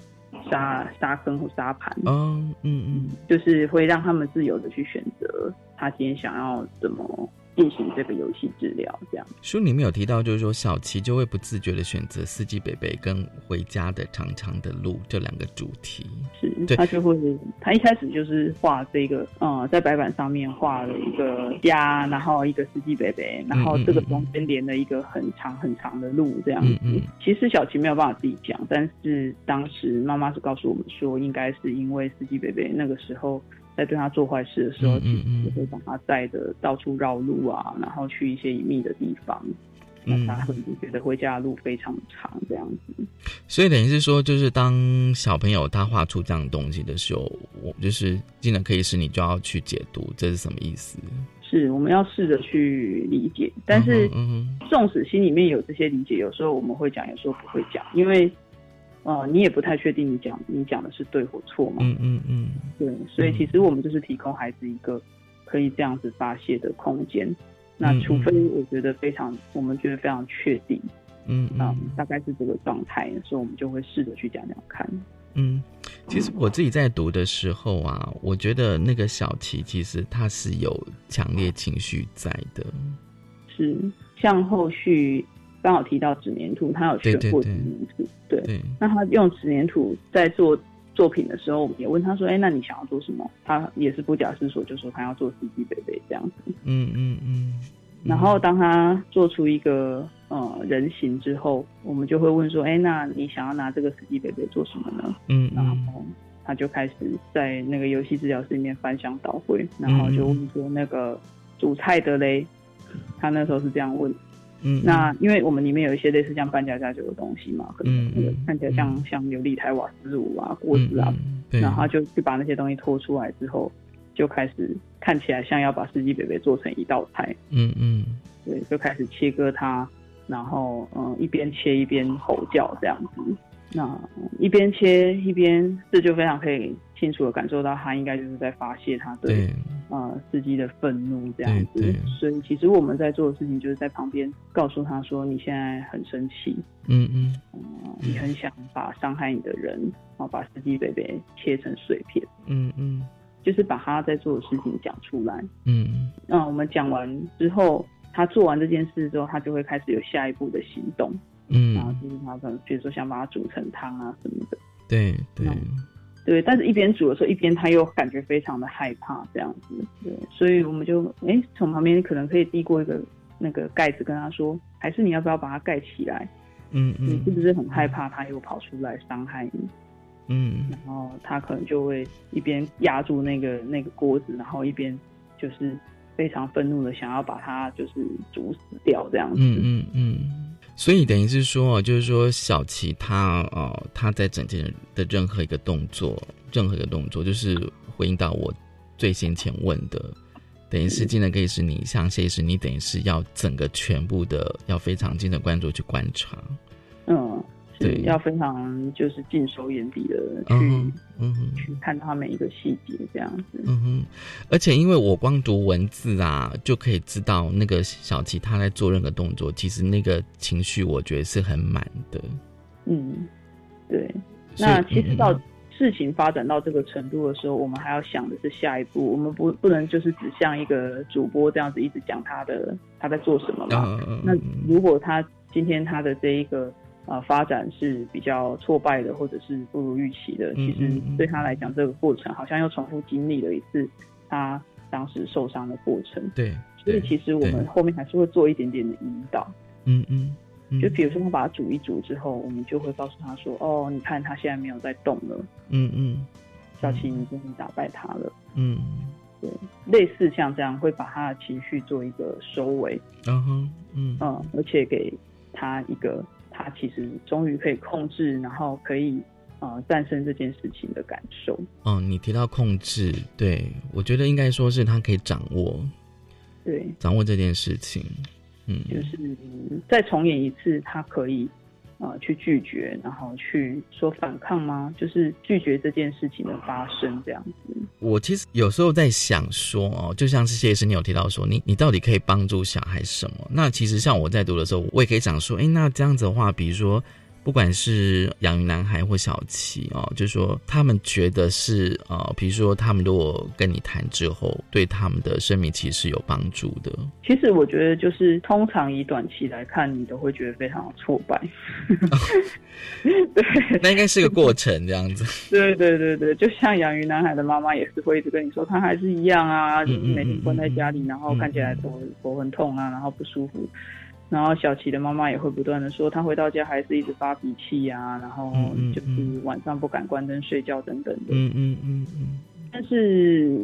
Speaker 4: 沙沙坑或沙盘，
Speaker 1: 嗯嗯嗯，
Speaker 4: 就是会让他们自由的去选择他今天想要怎么。进行这个游戏治疗，这样
Speaker 1: 书里面有提到，就是说小琪就会不自觉的选择司机北北跟回家的长长的路这两个主题，
Speaker 4: 是，他就会，他一开始就是画这个，嗯，在白板上面画了一个家，然后一个司机北北，然后这个中间连了一个很长很长的路，这样子。其实小琪没有办法自己讲，但是当时妈妈是告诉我们说，应该是因为司机北北那个时候。在对他做坏事的时候，
Speaker 1: 嗯嗯嗯
Speaker 4: 其实会把他带的到处绕路啊，然后去一些隐秘的地方。那
Speaker 1: 嗯
Speaker 4: 他会觉得回家的路非常长，这样子。
Speaker 1: 所以等于是说，就是当小朋友他画出这样的东西的时候，我就是技能可以是你就要去解读这是什么意思。
Speaker 4: 是我们要试着去理解，但是纵使心里面有这些理解，有时候我们会讲，有时候不会讲，因为呃，你也不太确定你讲你讲的是对或错嘛。
Speaker 1: 嗯嗯嗯
Speaker 4: 对，所以其实我们就是提供孩子一个可以这样子发泄的空间。那
Speaker 1: 嗯
Speaker 4: 除非我觉得非常，我们觉得非常确定，
Speaker 1: 嗯
Speaker 4: 嗯
Speaker 1: 嗯，
Speaker 4: 大概是这个状态，所以我们就会试着去讲讲看。
Speaker 1: 嗯。其实我自己在读的时候啊，我觉得那个小琪其实他是有强烈情绪在的。
Speaker 4: 是像后续刚好提到纸黏土，他有选过纸
Speaker 1: 对对对
Speaker 4: 黏土，对，
Speaker 1: 对，
Speaker 4: 那他用纸黏土在做作品的时候，我们也问他说：“哎，那你想要做什么？”他也是不假思索就说他要做司机贝贝这样子。
Speaker 1: 嗯嗯嗯。
Speaker 4: 然后当他做出一个呃人形之后，我们就会问说：“哎，那你想要拿这个司机贝贝做什么呢？”
Speaker 1: 嗯
Speaker 4: 然
Speaker 1: 嗯
Speaker 4: 后他就开始在那个游戏治疗室里面翻箱倒柜，然后就问说：“那个煮菜的嘞？”他那时候是这样问。
Speaker 1: 嗯，
Speaker 4: 那因为我们里面有一些类似像搬家家酒的东西嘛，可能那个
Speaker 1: 嗯
Speaker 4: 看起来像、像琉璃台瓦斯炉啊、锅子啊，然后他就去把那些东西拖出来之后，就开始看起来像要把司机北北做成一道菜，
Speaker 1: 嗯嗯。
Speaker 4: 对，就开始切割它，然后嗯一边切一边吼叫这样子。那嗯一边切一边，这就非常可以清楚的感受到他应该就是在发泄他对
Speaker 1: 对，
Speaker 4: 呃司机的愤怒这样子。所以其实我们在做的事情就是在旁边告诉他说，你现在很生气，
Speaker 1: 嗯嗯
Speaker 4: 嗯，你很想把伤害你的人，然后把司机北北切成碎片，
Speaker 1: 嗯嗯
Speaker 4: 就是把他在做的事情讲出来。
Speaker 1: 嗯
Speaker 4: 那我们讲完之后，他做完这件事之后，他就会开始有下一步的行动，然后
Speaker 1: 嗯，
Speaker 4: 就是他可能比如说想把它煮成汤啊什么的。
Speaker 1: 对对，
Speaker 4: 对，但是一边煮的时候，一边他又感觉非常的害怕这样子，对，所以我们就哎从旁边可能可以递过一个那个盖子，跟他说，还是你要不要把它盖起来？
Speaker 1: 嗯
Speaker 4: 你是
Speaker 1: 嗯
Speaker 4: 不是很害怕他又跑出来伤害你？
Speaker 1: 嗯
Speaker 4: 然后他可能就会一边压住那个那个锅子，然后一边就是非常愤怒的想要把它就是煮死掉这样子。
Speaker 1: 嗯嗯嗯，所以等于是说，就是说小琪他哦他在整件的任何一个动作，任何一个动作，就是回应到我最先前问的。等于是技能可以是你，像谢是你等于是要整个全部的要非常精神关注去观察，
Speaker 4: 嗯，是
Speaker 1: 对
Speaker 4: 要非常就是尽收眼底的去、
Speaker 1: 嗯
Speaker 4: 去看他每一个细节这样子。
Speaker 1: 嗯哼，而且因为我光读文字啊，就可以知道那个小琪他在做任何动作，其实那个情绪我觉得是很满的。
Speaker 4: 嗯，对。那其实
Speaker 1: 嗯
Speaker 4: 到事情发展到这个程度的时候，我们还要想的是下一步，我们不不能就是只像一个主播这样子一直讲他的他在做什么嘛。那如果他今天他的这一个呃发展是比较挫败的，或者是不如预期的，
Speaker 1: 嗯
Speaker 4: 其实对他来讲，这个过程好像又重复经历了一次他当时受伤的过程。
Speaker 1: 对，
Speaker 4: 所以其实我们后面还是会做一点点的引导。
Speaker 1: 嗯嗯嗯，
Speaker 4: 就比如说他把它煮一煮之后，我们就会告诉他说：“哦，你看他现在没有在动了，
Speaker 1: 嗯嗯
Speaker 4: 小琪，你终于打败他了。
Speaker 1: 嗯，”
Speaker 4: 对，类似像这样会把他的情绪做一个收尾，
Speaker 1: 嗯哼嗯
Speaker 4: 嗯，而且给他一个他其实终于可以控制，然后可以呃战胜这件事情的感受。
Speaker 1: 嗯，你提到控制，对我觉得应该说是他可以掌握
Speaker 4: 对，
Speaker 1: 掌握这件事情，嗯，
Speaker 4: 就是嗯再重演一次，他可以呃去拒绝，然后去说反抗吗？就是拒绝这件事情的发生，这样子。
Speaker 1: 我其实有时候在想说哦，就像是谢医生你有提到说，你你到底可以帮助小孩什么？那其实像我在读的时候，我也可以想说，哎，那这样子的话，比如说。不管是养育男孩或小七哦，就是说他们觉得是呃，比如说他们如果跟你谈之后，对他们的生命其实是有帮助的。
Speaker 4: 其实我觉得，就是通常以短期来看，你都会觉得非常挫败。对
Speaker 1: 那应该是个过程，这样子。
Speaker 4: 对对对对，就像养鱼男孩的妈妈也是会一直跟你说，他还是一样啊，每天关在家里，
Speaker 1: 嗯
Speaker 4: 然后看起来头头很痛啊，然后不舒服。然后小琪的妈妈也会不断的说，他回到家还是一直发脾气啊，然后就是晚上不敢关灯睡觉等等的。
Speaker 1: 嗯嗯嗯嗯
Speaker 4: 但是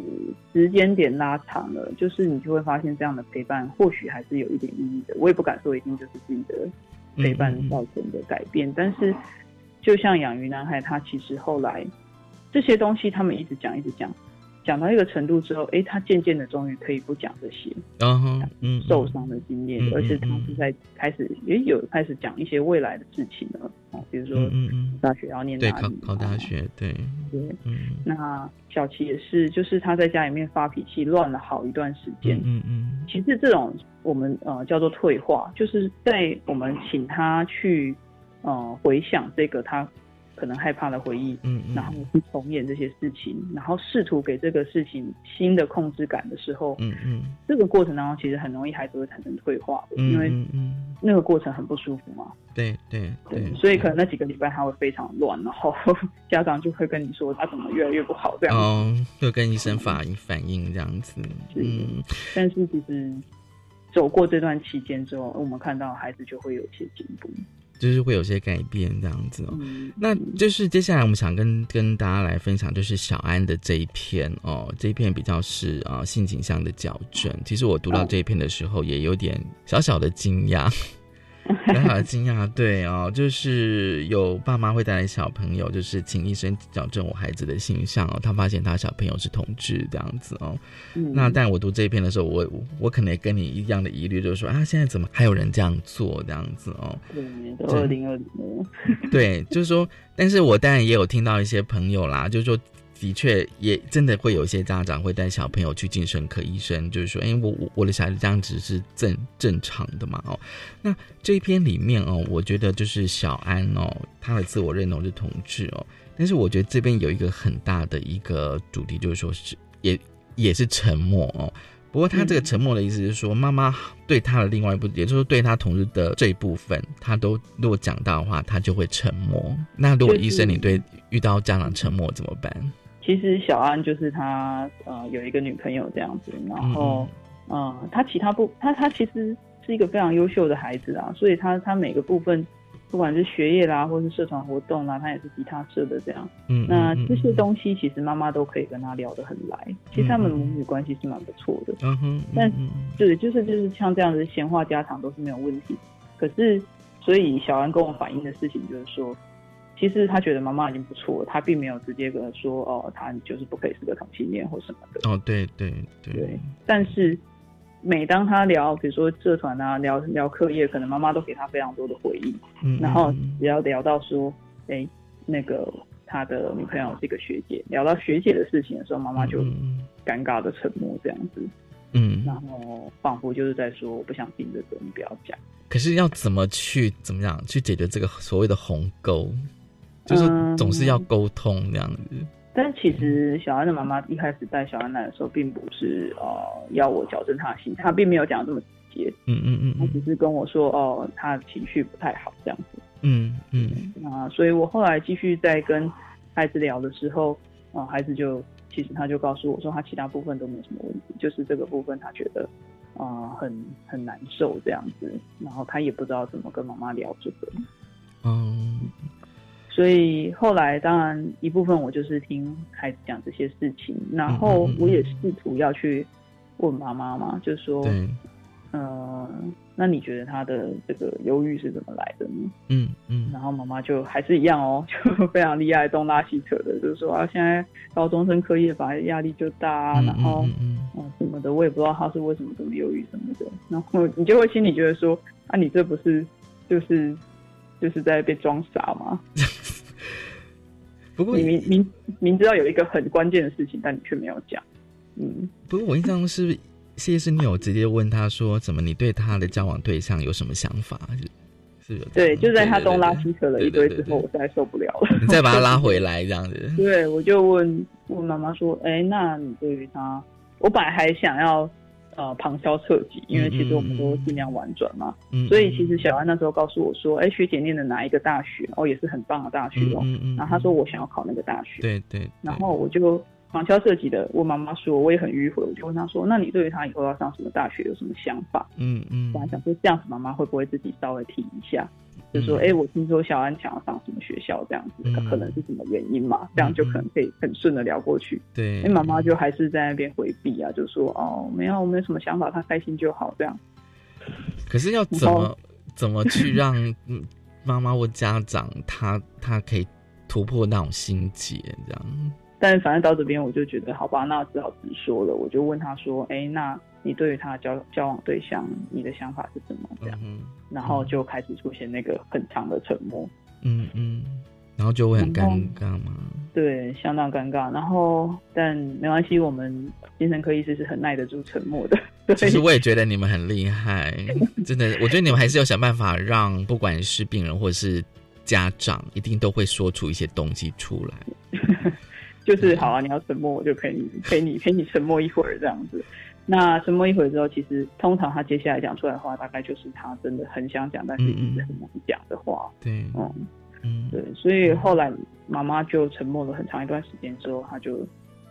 Speaker 4: 时间点拉长了，就是你就会发现这样的陪伴或许还是有一点意义的。我也不敢说一定就是自己的陪伴造成的改变，但是就像养鱼男孩，他其实后来这些东西他们一直讲一直讲。讲到一个程度之后，哎，他渐渐的终于可以不讲这些，嗯，受伤的经验，而且他是在开始也有开始讲一些未来的事情了，哦，比如说，大学要念哪
Speaker 1: 里，考考大学，对，
Speaker 4: 对，嗯，那小琪也是，就是他在家里面发脾气，乱了好一段时间，嗯嗯，其实这种我们呃叫做退化，就是在我们请他去呃回想这个他。可能害怕的回忆，嗯，然后去重演这些事情，然后试图给这个事情新的控制感的时候，嗯嗯，这个过程当中其实很容易孩子会产生退化的，因为嗯那个过程很不舒服嘛，
Speaker 1: 对对对，
Speaker 4: 所以可能那几个礼拜他会非常乱，然后 家长就会跟你说他怎么越来越不好这样，哦，
Speaker 1: 就跟医生反映反映这样子，
Speaker 4: 嗯，但是其实走过这段期间之后，我们看到孩子就会有一些进步。
Speaker 1: 就是会有些改变这样子哦，那就是接下来我们想跟跟大家来分享，就是小安的这一篇哦，这一篇比较是啊性倾向的矫正。其实我读到这一篇的时候，也有点小小的惊讶。很好的惊讶，对哦，就是有爸妈会带来小朋友，就是请医生矫正我孩子的形象哦。他发现他小朋友是同志这样子哦。那但我读这一篇的时候，我我可能也跟你一样的疑虑，就是说啊，现在怎么还有人这样做这样子哦？
Speaker 4: 对，二零二零。
Speaker 1: 对，就是说，但是我当然也有听到一些朋友啦，就是说。的确，也真的会有一些家长会带小朋友去精神科医生，就是说，哎，我我我的小孩子这样子是正正常的嘛？哦，那这一篇里面哦，我觉得就是小安哦，他的自我认同是同志哦，但是我觉得这边有一个很大的一个主题，就是说是也也是沉默哦。不过他这个沉默的意思是说，妈妈对他的另外一部，也就是对他同事的这一部分，他都如果讲到的话，他就会沉默。那如果医生你对遇到家长沉默怎么办？
Speaker 4: 其实小安就是他，呃，有一个女朋友这样子，然后，嗯，他其他部，他他其实是一个非常优秀的孩子啊，所以他他每个部分，不管是学业啦，或是社团活动啦，他也是吉他社的这样，嗯，那这些东西其实妈妈都可以跟他聊得很来，其实他们母女关系是蛮不错的，嗯哼，但对，就是就是像这样子闲话家常都是没有问题，可是，所以小安跟我反映的事情就是说。其实他觉得妈妈已经不错了，他并没有直接跟他说哦，他就是不可以是个同性恋或什么的。
Speaker 1: 哦，对对对。
Speaker 4: 但是每当他聊，比如说社团啊，聊聊课业，可能妈妈都给他非常多的回忆。嗯。然后只要聊到说，哎，那个他的女朋友是一个学姐，聊到学姐的事情的时候，妈妈就尴尬的沉默这样子。嗯。然后仿佛就是在说，我不想听这个，你不要讲。
Speaker 1: 可是要怎么去怎么样去解决这个所谓的鸿沟？就是总是要沟通这样子，
Speaker 4: 但其实小安的妈妈一开始带小安来的时候，并不是呃要我矫正他的心，他并没有讲这么直接，嗯嗯嗯，他只是跟我说哦，他情绪不太好这样子，嗯嗯，啊，所以我后来继续在跟孩子聊的时候，啊，孩子就其实他就告诉我说，他其他部分都没什么问题，就是这个部分他觉得啊很很难受这样子，然后他也不知道怎么跟妈妈聊这个，嗯。所以后来，当然一部分我就是听孩子讲这些事情，然后我也试图要去问妈妈嘛，就说，嗯，那你觉得他的这个忧郁是怎么来的呢？嗯嗯，然后妈妈就还是一样哦，就非常厉害，东拉西扯的，就是说啊，现在高中生课业吧，压力就大，然后嗯什么的，我也不知道他是为什么这么忧郁什么的，然后你就会心里觉得说，啊，你这不是就是。就是在被装傻吗？
Speaker 1: 不过
Speaker 4: 你明明明知道有一个很关键的事情，但你却没有讲。
Speaker 1: 嗯，不过我印象中是谢师，你有直接问他说，怎么你对他的交往对象有什么想法？是是，
Speaker 4: 对，就在他东拉西扯了一堆之后，我实在受不了了。
Speaker 1: 你再把他拉回来，这样子。
Speaker 4: 对，我就问问妈妈说，哎，那你对于他，我本来还想要。呃，旁敲侧击，因为其实我们都尽量婉转嘛，所以其实小安那时候告诉我说，哎，学姐念的哪一个大学？哦，也是很棒的大学哦。然后他说我想要考那个大学，
Speaker 1: 对对。
Speaker 4: 然后我就旁敲侧击的问妈妈说，我也很迂回，我就问她说，那你对于她以后要上什么大学有什么想法？
Speaker 1: 嗯嗯，
Speaker 4: 本来想说这样子妈妈会不会自己稍微提一下，就说，哎，我听说小安想要上什么学校这样子，可能是什么原因嘛？这样就可能可以很顺的聊过去。
Speaker 1: 对，
Speaker 4: 哎，妈妈就还是在那边回避啊，就说，哦，没有，我没有什么想法，她开心就好这样。
Speaker 1: 可是要怎么怎么去让妈妈或家长他他可以突破那种心结这样？
Speaker 4: 但反正到这边我就觉得好吧，那只好直说了。我就问他说：“哎，那你对于他交交往对象，你的想法是什么？”这样，然后就开始出现那个很长的沉默。
Speaker 1: 嗯嗯，然后就会很尴尬嘛？
Speaker 4: 对，相当尴尬。然后但没关系，我们精神科医师是很耐得住沉默的。
Speaker 1: 其实我也觉得你们很厉害，真的。我觉得你们还是要想办法让不管是病人或者是家长，一定都会说出一些东西出来。
Speaker 4: 就是好啊，你要沉默，我就陪你陪你陪你沉默一会儿这样子。那沉默一会儿之后，其实通常他接下来讲出来的话，大概就是他真的很想讲，但是一直很难讲的话。
Speaker 1: 对，
Speaker 4: 嗯嗯，对。所以后来妈妈就沉默了很长一段时间之后，他就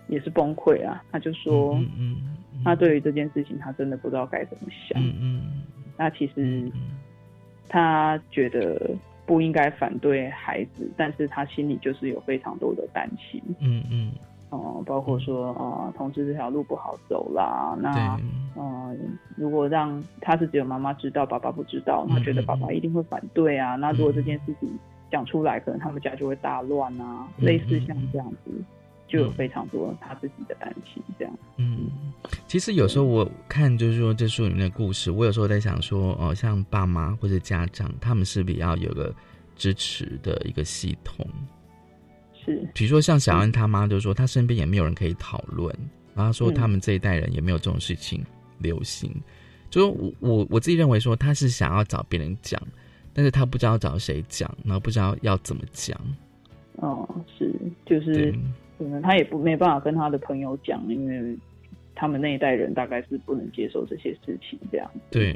Speaker 4: 也是崩溃啊。他就说，嗯，他对于这件事情，他真的不知道该怎么想。嗯嗯。那其实他觉得。不应该反对孩子，但是他心里就是有非常多的担心。
Speaker 1: 嗯嗯，
Speaker 4: 哦，包括说呃，同志这条路不好走啦。那嗯，如果让他是只有妈妈知道，爸爸不知道，他觉得爸爸一定会反对啊。那如果这件事情讲出来，可能他们家就会大乱啊。类似像这样子。就有非常多他自己的担心，这样。
Speaker 1: 嗯，其实有时候我看就是说这书里面的故事，我有时候在想说，哦，像爸妈或者家长，他们是比较有个支持的一个系统。
Speaker 4: 是，
Speaker 1: 比如说像小安他妈就说，他身边也没有人可以讨论，然后说他们这一代人也没有这种事情流行。就是我我我自己认为说，他是想要找别人讲，但是他不知道找谁讲，然后不知道要怎么讲。
Speaker 4: 哦，是，就是。可能他也不没办法跟他的朋友讲，因为他们那一代人大概是不能接受这些事情这样。
Speaker 1: 对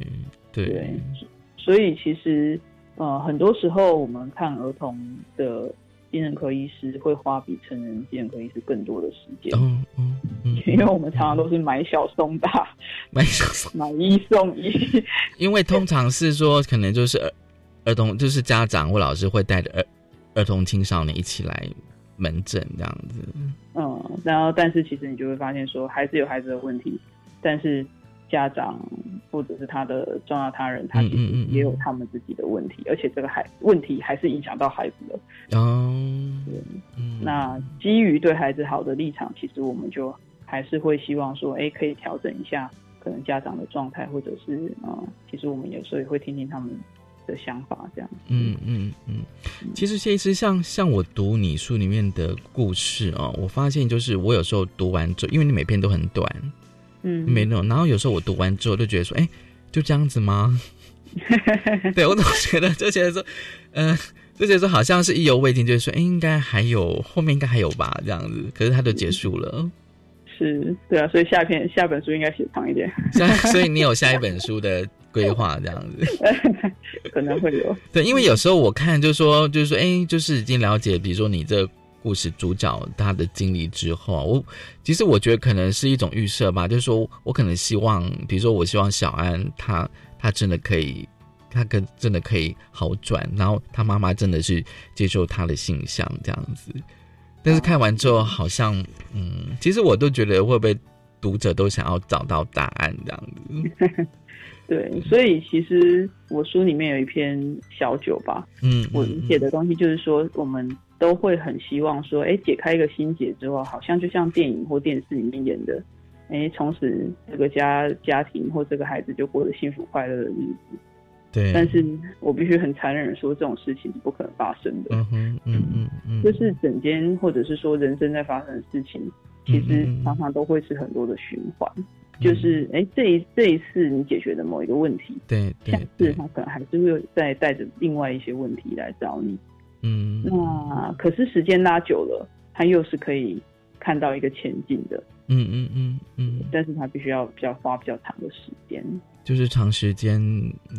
Speaker 1: 对，
Speaker 4: 所以其实呃，很多时候我们看儿童的精神科医师会花比成人精神科医师更多的时间。
Speaker 1: 嗯嗯嗯，
Speaker 4: 因为我们常常都是买小送大，
Speaker 1: 买小送
Speaker 4: 买一送一。
Speaker 1: 因为通常是说，可能就是儿儿童，就是家长或老师会带着儿儿童青少年一起来。门诊这样子，
Speaker 4: 嗯，然后但是其实你就会发现说，孩子有孩子的问题，但是家长或者是他的重要他人，他其实也有他们自己的问题，而且这个孩问题还是影响到孩子的。
Speaker 1: 哦，
Speaker 4: 对，那基于对孩子好的立场，其实我们就还是会希望说，哎，可以调整一下可能家长的状态，或者是啊，其实我们有时候也会听听他们。的想法这样，
Speaker 1: 嗯嗯嗯，其实其实像像我读你书里面的故事哦，我发现就是我有时候读完之后，因为你每篇都很短，
Speaker 4: 嗯，
Speaker 1: 没那种，然后有时候我读完之后就觉得说，哎，就这样子吗？对我总觉得就觉得说，嗯，就觉得说好像是意犹未尽，就是说，哎，应该还有后面应该还有吧，这样子，可是它就结束了。
Speaker 4: 是，对啊，所以下一篇下本书应该写长一点。
Speaker 1: 所以你有下一本书的规划这样子？
Speaker 4: 可能会有。
Speaker 1: 对，因为有时候我看就是说，就是说，哎，就是已经了解，比如说你这故事主角他的经历之后，我其实我觉得可能是一种预设吧，就是说我可能希望，比如说我希望小安他他真的可以，他可真的可以好转，然后他妈妈真的是接受他的形象这样子。但是看完之后，好像嗯，其实我都觉得会不会读者都想要找到答案这样子。
Speaker 4: 对，所以其实我书里面有一篇小九吧，
Speaker 1: 嗯，
Speaker 4: 我写的东西就是说，我们都会很希望说，哎，解开一个心结之后，好像就像电影或电视里面演的，哎，从此这个家家庭或这个孩子就过得幸福快乐的日子。
Speaker 1: 对，
Speaker 4: 但是我必须很残忍的说，这种事情是不可能发生的。
Speaker 1: 嗯嗯嗯嗯，
Speaker 4: 就是整间或者是说人生在发生的事情，其实常常都会是很多的循环。就是哎，这一这一次你解决的某一个问题，
Speaker 1: 对，
Speaker 4: 下次他可能还是会再带着另外一些问题来找你。
Speaker 1: 嗯，
Speaker 4: 那可是时间拉久了，他又是可以看到一个前进的。
Speaker 1: 嗯嗯嗯嗯，
Speaker 4: 但是他必须要比较花比较长的时间。
Speaker 1: 就是长时间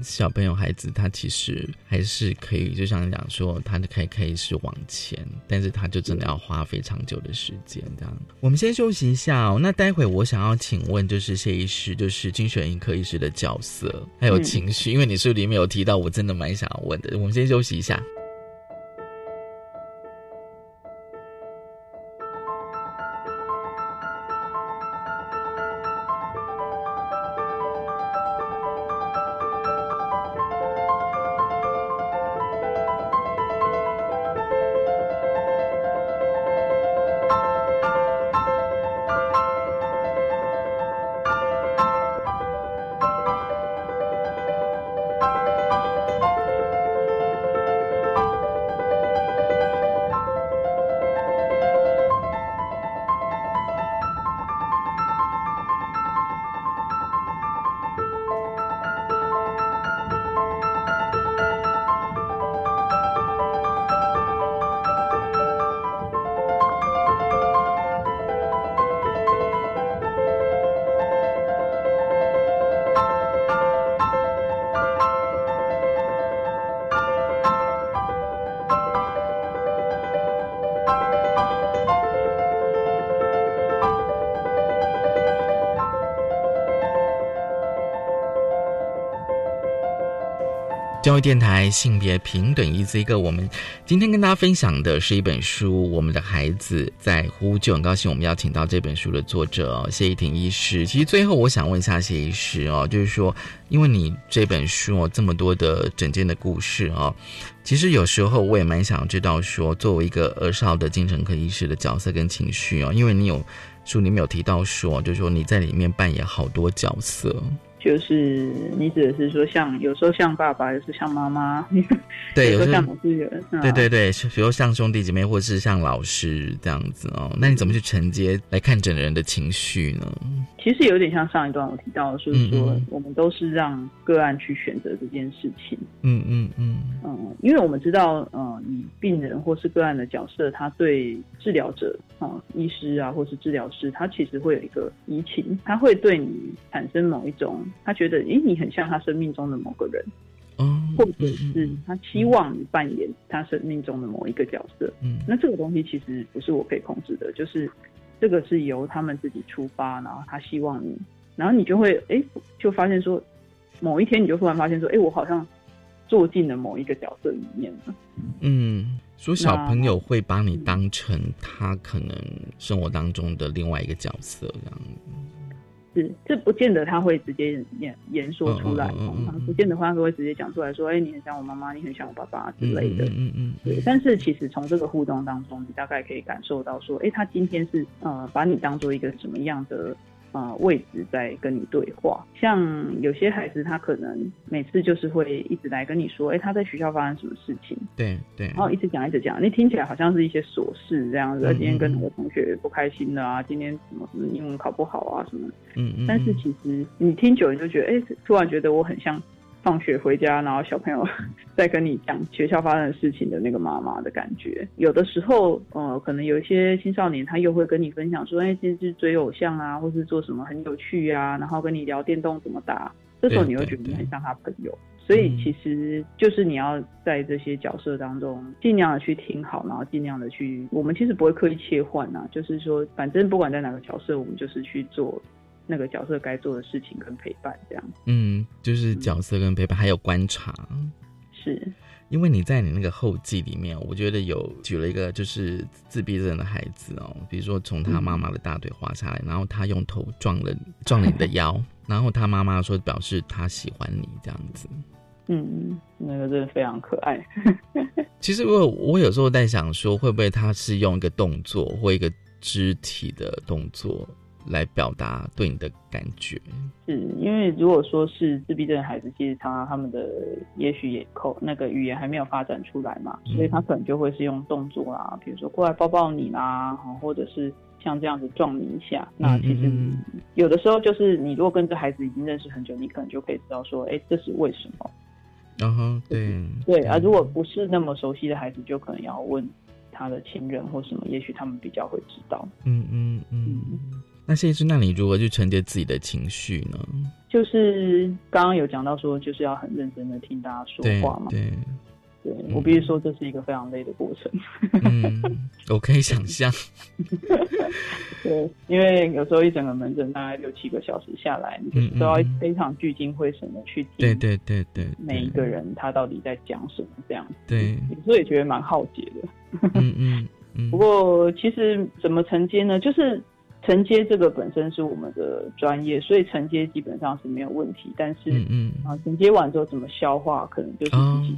Speaker 1: 小朋友孩子他其实还是可以，就像你讲说，他可以可以是往前，但是他就真的要花非常久的时间这样。我们先休息一下哦，那待会我想要请问，就是谢医师，就是精神科医师的角色还有情绪，因为你书里面有提到，我真的蛮想要问的。我们先休息一下。教育电台性别平等一这个，我们今天跟大家分享的是一本书《我们的孩子在呼救》。很高兴我们邀请到这本书的作者谢依婷医师。其实最后我想问一下谢医师哦，就是说，因为你这本书哦这么多的整件的故事哦，其实有时候我也蛮想知道说，作为一个儿少的精神科医师的角色跟情绪哦，因为你有书里面有提到说，就是说你在里面扮演好多角色。
Speaker 4: 就是你指的是说，像有时候像爸爸，有时候像妈妈，
Speaker 1: 对，有
Speaker 4: 时候像某些人，
Speaker 1: 对对对，比如像兄弟姐妹，或者是像老师这样子哦。那你怎么去承接来看整个人的情绪呢？
Speaker 4: 其实有点像上一段我提到的，就是说我们都是让个案去选择这件事情。
Speaker 1: 嗯嗯嗯
Speaker 4: 嗯，因为我们知道，呃，以病人或是个案的角色，他对治疗者啊，医师啊，或是治疗师，他其实会有一个移情，他会对你产生某一种，他觉得，诶，你很像他生命中的某个人，
Speaker 1: 哦，
Speaker 4: 或者是他希望你扮演他生命中的某一个角色。
Speaker 1: 嗯，
Speaker 4: 那这个东西其实不是我可以控制的，就是。这个是由他们自己出发，然后他希望你，然后你就会哎，就发现说，某一天你就突然发现说，哎，我好像做进了某一个角色里面了。
Speaker 1: 嗯，所以小朋友会把你当成他可能生活当中的另外一个角色这样。
Speaker 4: 是，这不见得他会直接言言说出来，不见得他会直接讲出来说，哎，你很像我妈妈，你很像我爸爸之类的。
Speaker 1: 嗯嗯，
Speaker 4: 对。但是其实从这个互动当中，你大概可以感受到说，哎，他今天是呃，把你当做一个什么样的？啊，位置在跟你对话，像有些孩子，他可能每次就是会一直来跟你说，哎，他在学校发生什么事情？
Speaker 1: 对对，然
Speaker 4: 后一直讲一直讲，你听起来好像是一些琐事这样子。今天跟哪个同学不开心了啊？今天什么什么英文考不好啊？什么？
Speaker 1: 嗯嗯。
Speaker 4: 但是其实你听久，你就觉得，哎，突然觉得我很像。放学回家，然后小朋友 在跟你讲学校发生的事情的那个妈妈的感觉。有的时候，呃，可能有一些青少年他又会跟你分享说，哎，今天是追偶像啊，或是做什么很有趣啊，然后跟你聊电动怎么打。这时候你会觉得你很像他朋友。所以其实就是你要在这些角色当中尽量的去听好，然后尽量的去，我们其实不会刻意切换啊，就是说，反正不管在哪个角色，我们就是去做。那个角色该做的事情跟陪伴，这样。
Speaker 1: 嗯，就是角色跟陪伴，还有观察。
Speaker 4: 是，
Speaker 1: 因为你在你那个后记里面，我觉得有举了一个就是自闭症的孩子哦，比如说从他妈妈的大腿滑下来，然后他用头撞了撞了你的 腰，然后他妈妈说表示他喜欢你这样子。
Speaker 4: 嗯，那个真的非常可爱。
Speaker 1: 其实我我有时候在想说，会不会他是用一个动作或一个肢体的动作。来表达对你的感觉，
Speaker 4: 是因为如果说是自闭症的孩子，其实他他们的也许也口那个语言还没有发展出来嘛，所以他可能就会是用动作啦，比如说过来抱抱你啦，或者是像这样子撞你一下。那其实有的时候就是你如果跟这孩子已经认识很久，你可能就可以知道说，哎，这是为什么。
Speaker 1: 然后对
Speaker 4: 对啊，如果不是那么熟悉的孩子，就可能要问他的亲人或什么，也许他们比较会知道。
Speaker 1: 嗯嗯嗯。那谢医师，那你如何去承接自己的情绪呢？
Speaker 4: 就是刚刚有讲到说，就是要很认真的听大家说话嘛。
Speaker 1: 对。
Speaker 4: 对我必须说，这是一个非常累的过程。
Speaker 1: 嗯，我可以想象。
Speaker 4: 对，因为有时候一整个门诊大概六七个小时下来，你就是都要非常聚精会神的去听。
Speaker 1: 对对对对，
Speaker 4: 每一个人他到底在讲什么这样子。
Speaker 1: 对，
Speaker 4: 有时候也觉得蛮耗竭的。
Speaker 1: 嗯嗯嗯。
Speaker 4: 不过其实怎么承接呢？就是承接这个本身是我们的专业，所以承接基本上是没有问题。但是，
Speaker 1: 嗯嗯
Speaker 4: 啊，承接完之后怎么消化，可能就是自己。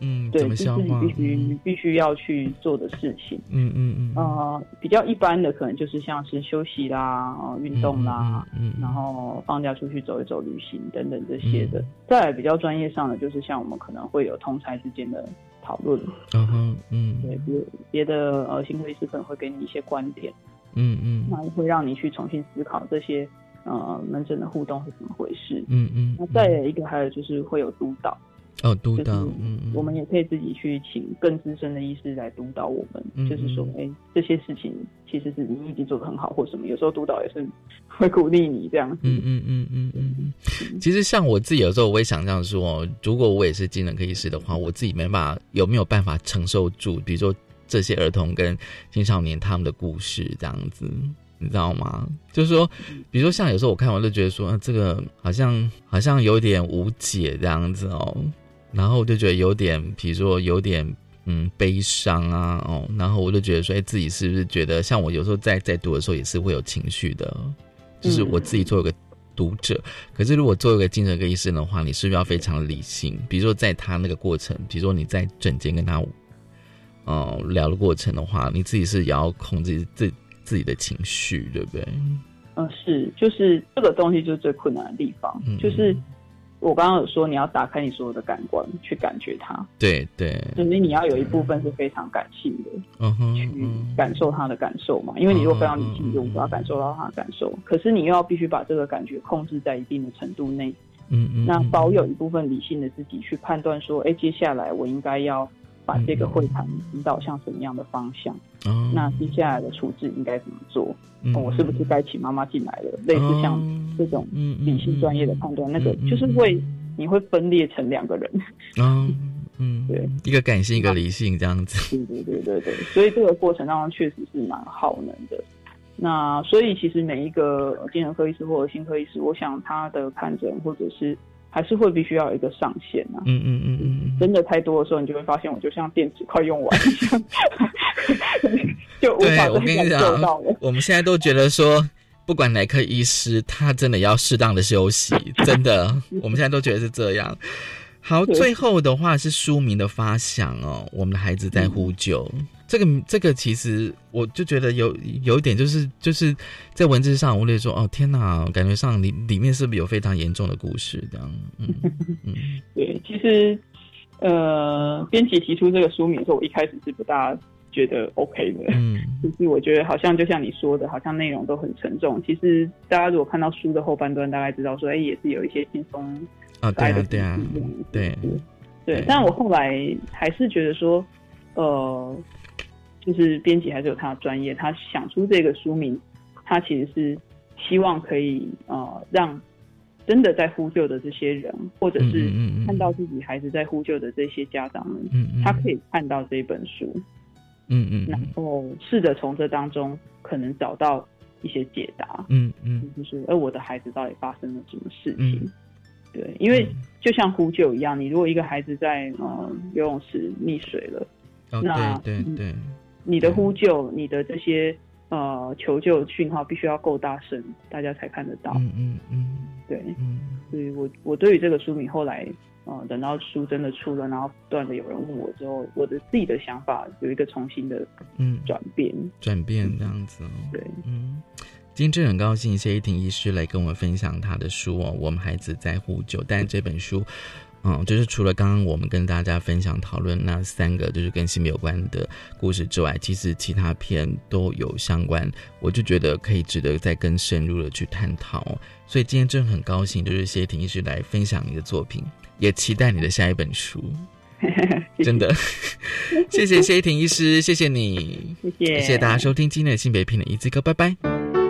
Speaker 1: 嗯，
Speaker 4: 对，这是你必须必须要去做的事情。
Speaker 1: 嗯嗯嗯。
Speaker 4: 呃，比较一般的可能就是像是休息啦、运动啦，
Speaker 1: 嗯，
Speaker 4: 然后放假出去走一走、旅行等等这些的。再来比较专业上的，就是像我们可能会有同才之间的讨论。
Speaker 1: 嗯哼，嗯，
Speaker 4: 对，比如别的呃心理师可能会给你一些观点。
Speaker 1: 嗯嗯。
Speaker 4: 那会让你去重新思考这些呃门诊的互动是怎么回事。
Speaker 1: 嗯嗯。
Speaker 4: 那再一个还有就是会有督导。
Speaker 1: 哦，督导，嗯，
Speaker 4: 我们也可以自己去请更资深的医师来督导我们，就是说，哎，这些事情其实是你已经做的很好，或什么，有时候督导也是会鼓励你这样子。
Speaker 1: 嗯嗯嗯嗯嗯。其实像我自己有时候我也想这样说，如果我也是精神科医师的话，我自己没办法有没有办法承受住，比如说这些儿童跟青少年他们的故事这样子，你知道吗？就是说，比如说像有时候我看完就觉得说，这个好像好像有点无解这样子哦。然后我就觉得有点，比如说有点嗯悲伤啊，哦，然后我就觉得说，哎，自己是不是觉得像我有时候在在读的时候也是会有情绪的，就是我自己做一个读者。可是如果做一个精神科医生的话，你是不是要非常理性？比如说在他那个过程，比如说你在诊间跟他哦聊的过程的话，你自己是也要控制自自己的情绪，对不对？
Speaker 4: 嗯，是，就是这个东西就是最困难的地方，就是。我刚刚有说，你要打开你所有的感官去感觉它。
Speaker 1: 对对，
Speaker 4: 就是你要有一部分是非常感性的，
Speaker 1: 嗯哼，
Speaker 4: 去感受他的感受嘛。因为你如果非常理性，就无法感受到他的感受。可是你又要必须把这个感觉控制在一定的程度内，
Speaker 1: 嗯嗯，
Speaker 4: 那保有一部分理性的自己去判断说，哎，接下来我应该要把这个会谈引导向什么样的方向？那接下来的处置应该怎么做？我是不是该请妈妈进来了？类似像这种理性专业的判断，那个就是会你会分裂成两个人。
Speaker 1: 嗯嗯，
Speaker 4: 对，
Speaker 1: 一个感性，一个理性，这样子。
Speaker 4: 对对对对对，所以这个过程当中确实是蛮耗能的。那所以其实每一个精神科医师或者心科医师，我想他的看诊或者是。还是会必须要有一个上限啊。
Speaker 1: 嗯嗯嗯嗯，
Speaker 4: 真的太多的时候，你就会发现我就像电池快用完一样，就无法
Speaker 1: 我跟你讲，我们现在都觉得说，不管哪科医师，他真的要适当的休息，真的，我们现在都觉得是这样。好，最后的话是书名的发想哦，我们的孩子在呼救。这个这个其实我就觉得有有一点就是就是在文字上，我得说哦天哪，感觉上里里面是不是有非常严重的故事这样？嗯
Speaker 4: 嗯，对，其实呃，编辑提出这个书名的时候，我一开始是不大觉得 OK 的。
Speaker 1: 嗯，
Speaker 4: 就是我觉得好像就像你说的，好像内容都很沉重。其实大家如果看到书的后半段，大概知道说，哎，也是有一些轻松
Speaker 1: 啊，对啊，对啊，对
Speaker 4: 对。但我后来还是觉得说，呃。就是编辑还是有他的专业，他想出这个书名，他其实是希望可以呃让真的在呼救的这些人，或者是看到自己孩子在呼救的这些家长们，他可以看到这本书，
Speaker 1: 嗯嗯，
Speaker 4: 然后试着从这当中可能找到一些解答，
Speaker 1: 嗯嗯，
Speaker 4: 就是哎我的孩子到底发生了什么事情？对，因为就像呼救一样，你如果一个孩子在呃游泳池溺水了，那
Speaker 1: 对对对。
Speaker 4: 你的呼救，你的这些呃求救讯号必须要够大声，大家才看得到。
Speaker 1: 嗯嗯嗯，
Speaker 4: 对。
Speaker 1: 嗯，
Speaker 4: 所以我我对于这个书名后来，呃，等到书真的出了，然后不断的有人问我之后，我的自己的想法有一个重新的
Speaker 1: 嗯
Speaker 4: 转变，
Speaker 1: 转变这样子哦。
Speaker 4: 对，
Speaker 1: 嗯，今天真的很高兴谢依婷医师来跟我们分享他的书哦，我们孩子在呼救，但这本书。嗯，就是除了刚刚我们跟大家分享讨论那三个就是跟性别有关的故事之外，其实其他片都有相关，我就觉得可以值得再更深入的去探讨。所以今天真的很高兴，就是谢婷医师来分享你的作品，也期待你的下一本书。真的，谢谢谢婷医师，谢谢你，
Speaker 4: 谢谢，谢
Speaker 1: 谢大家收听今天的性别片的一字歌，拜拜。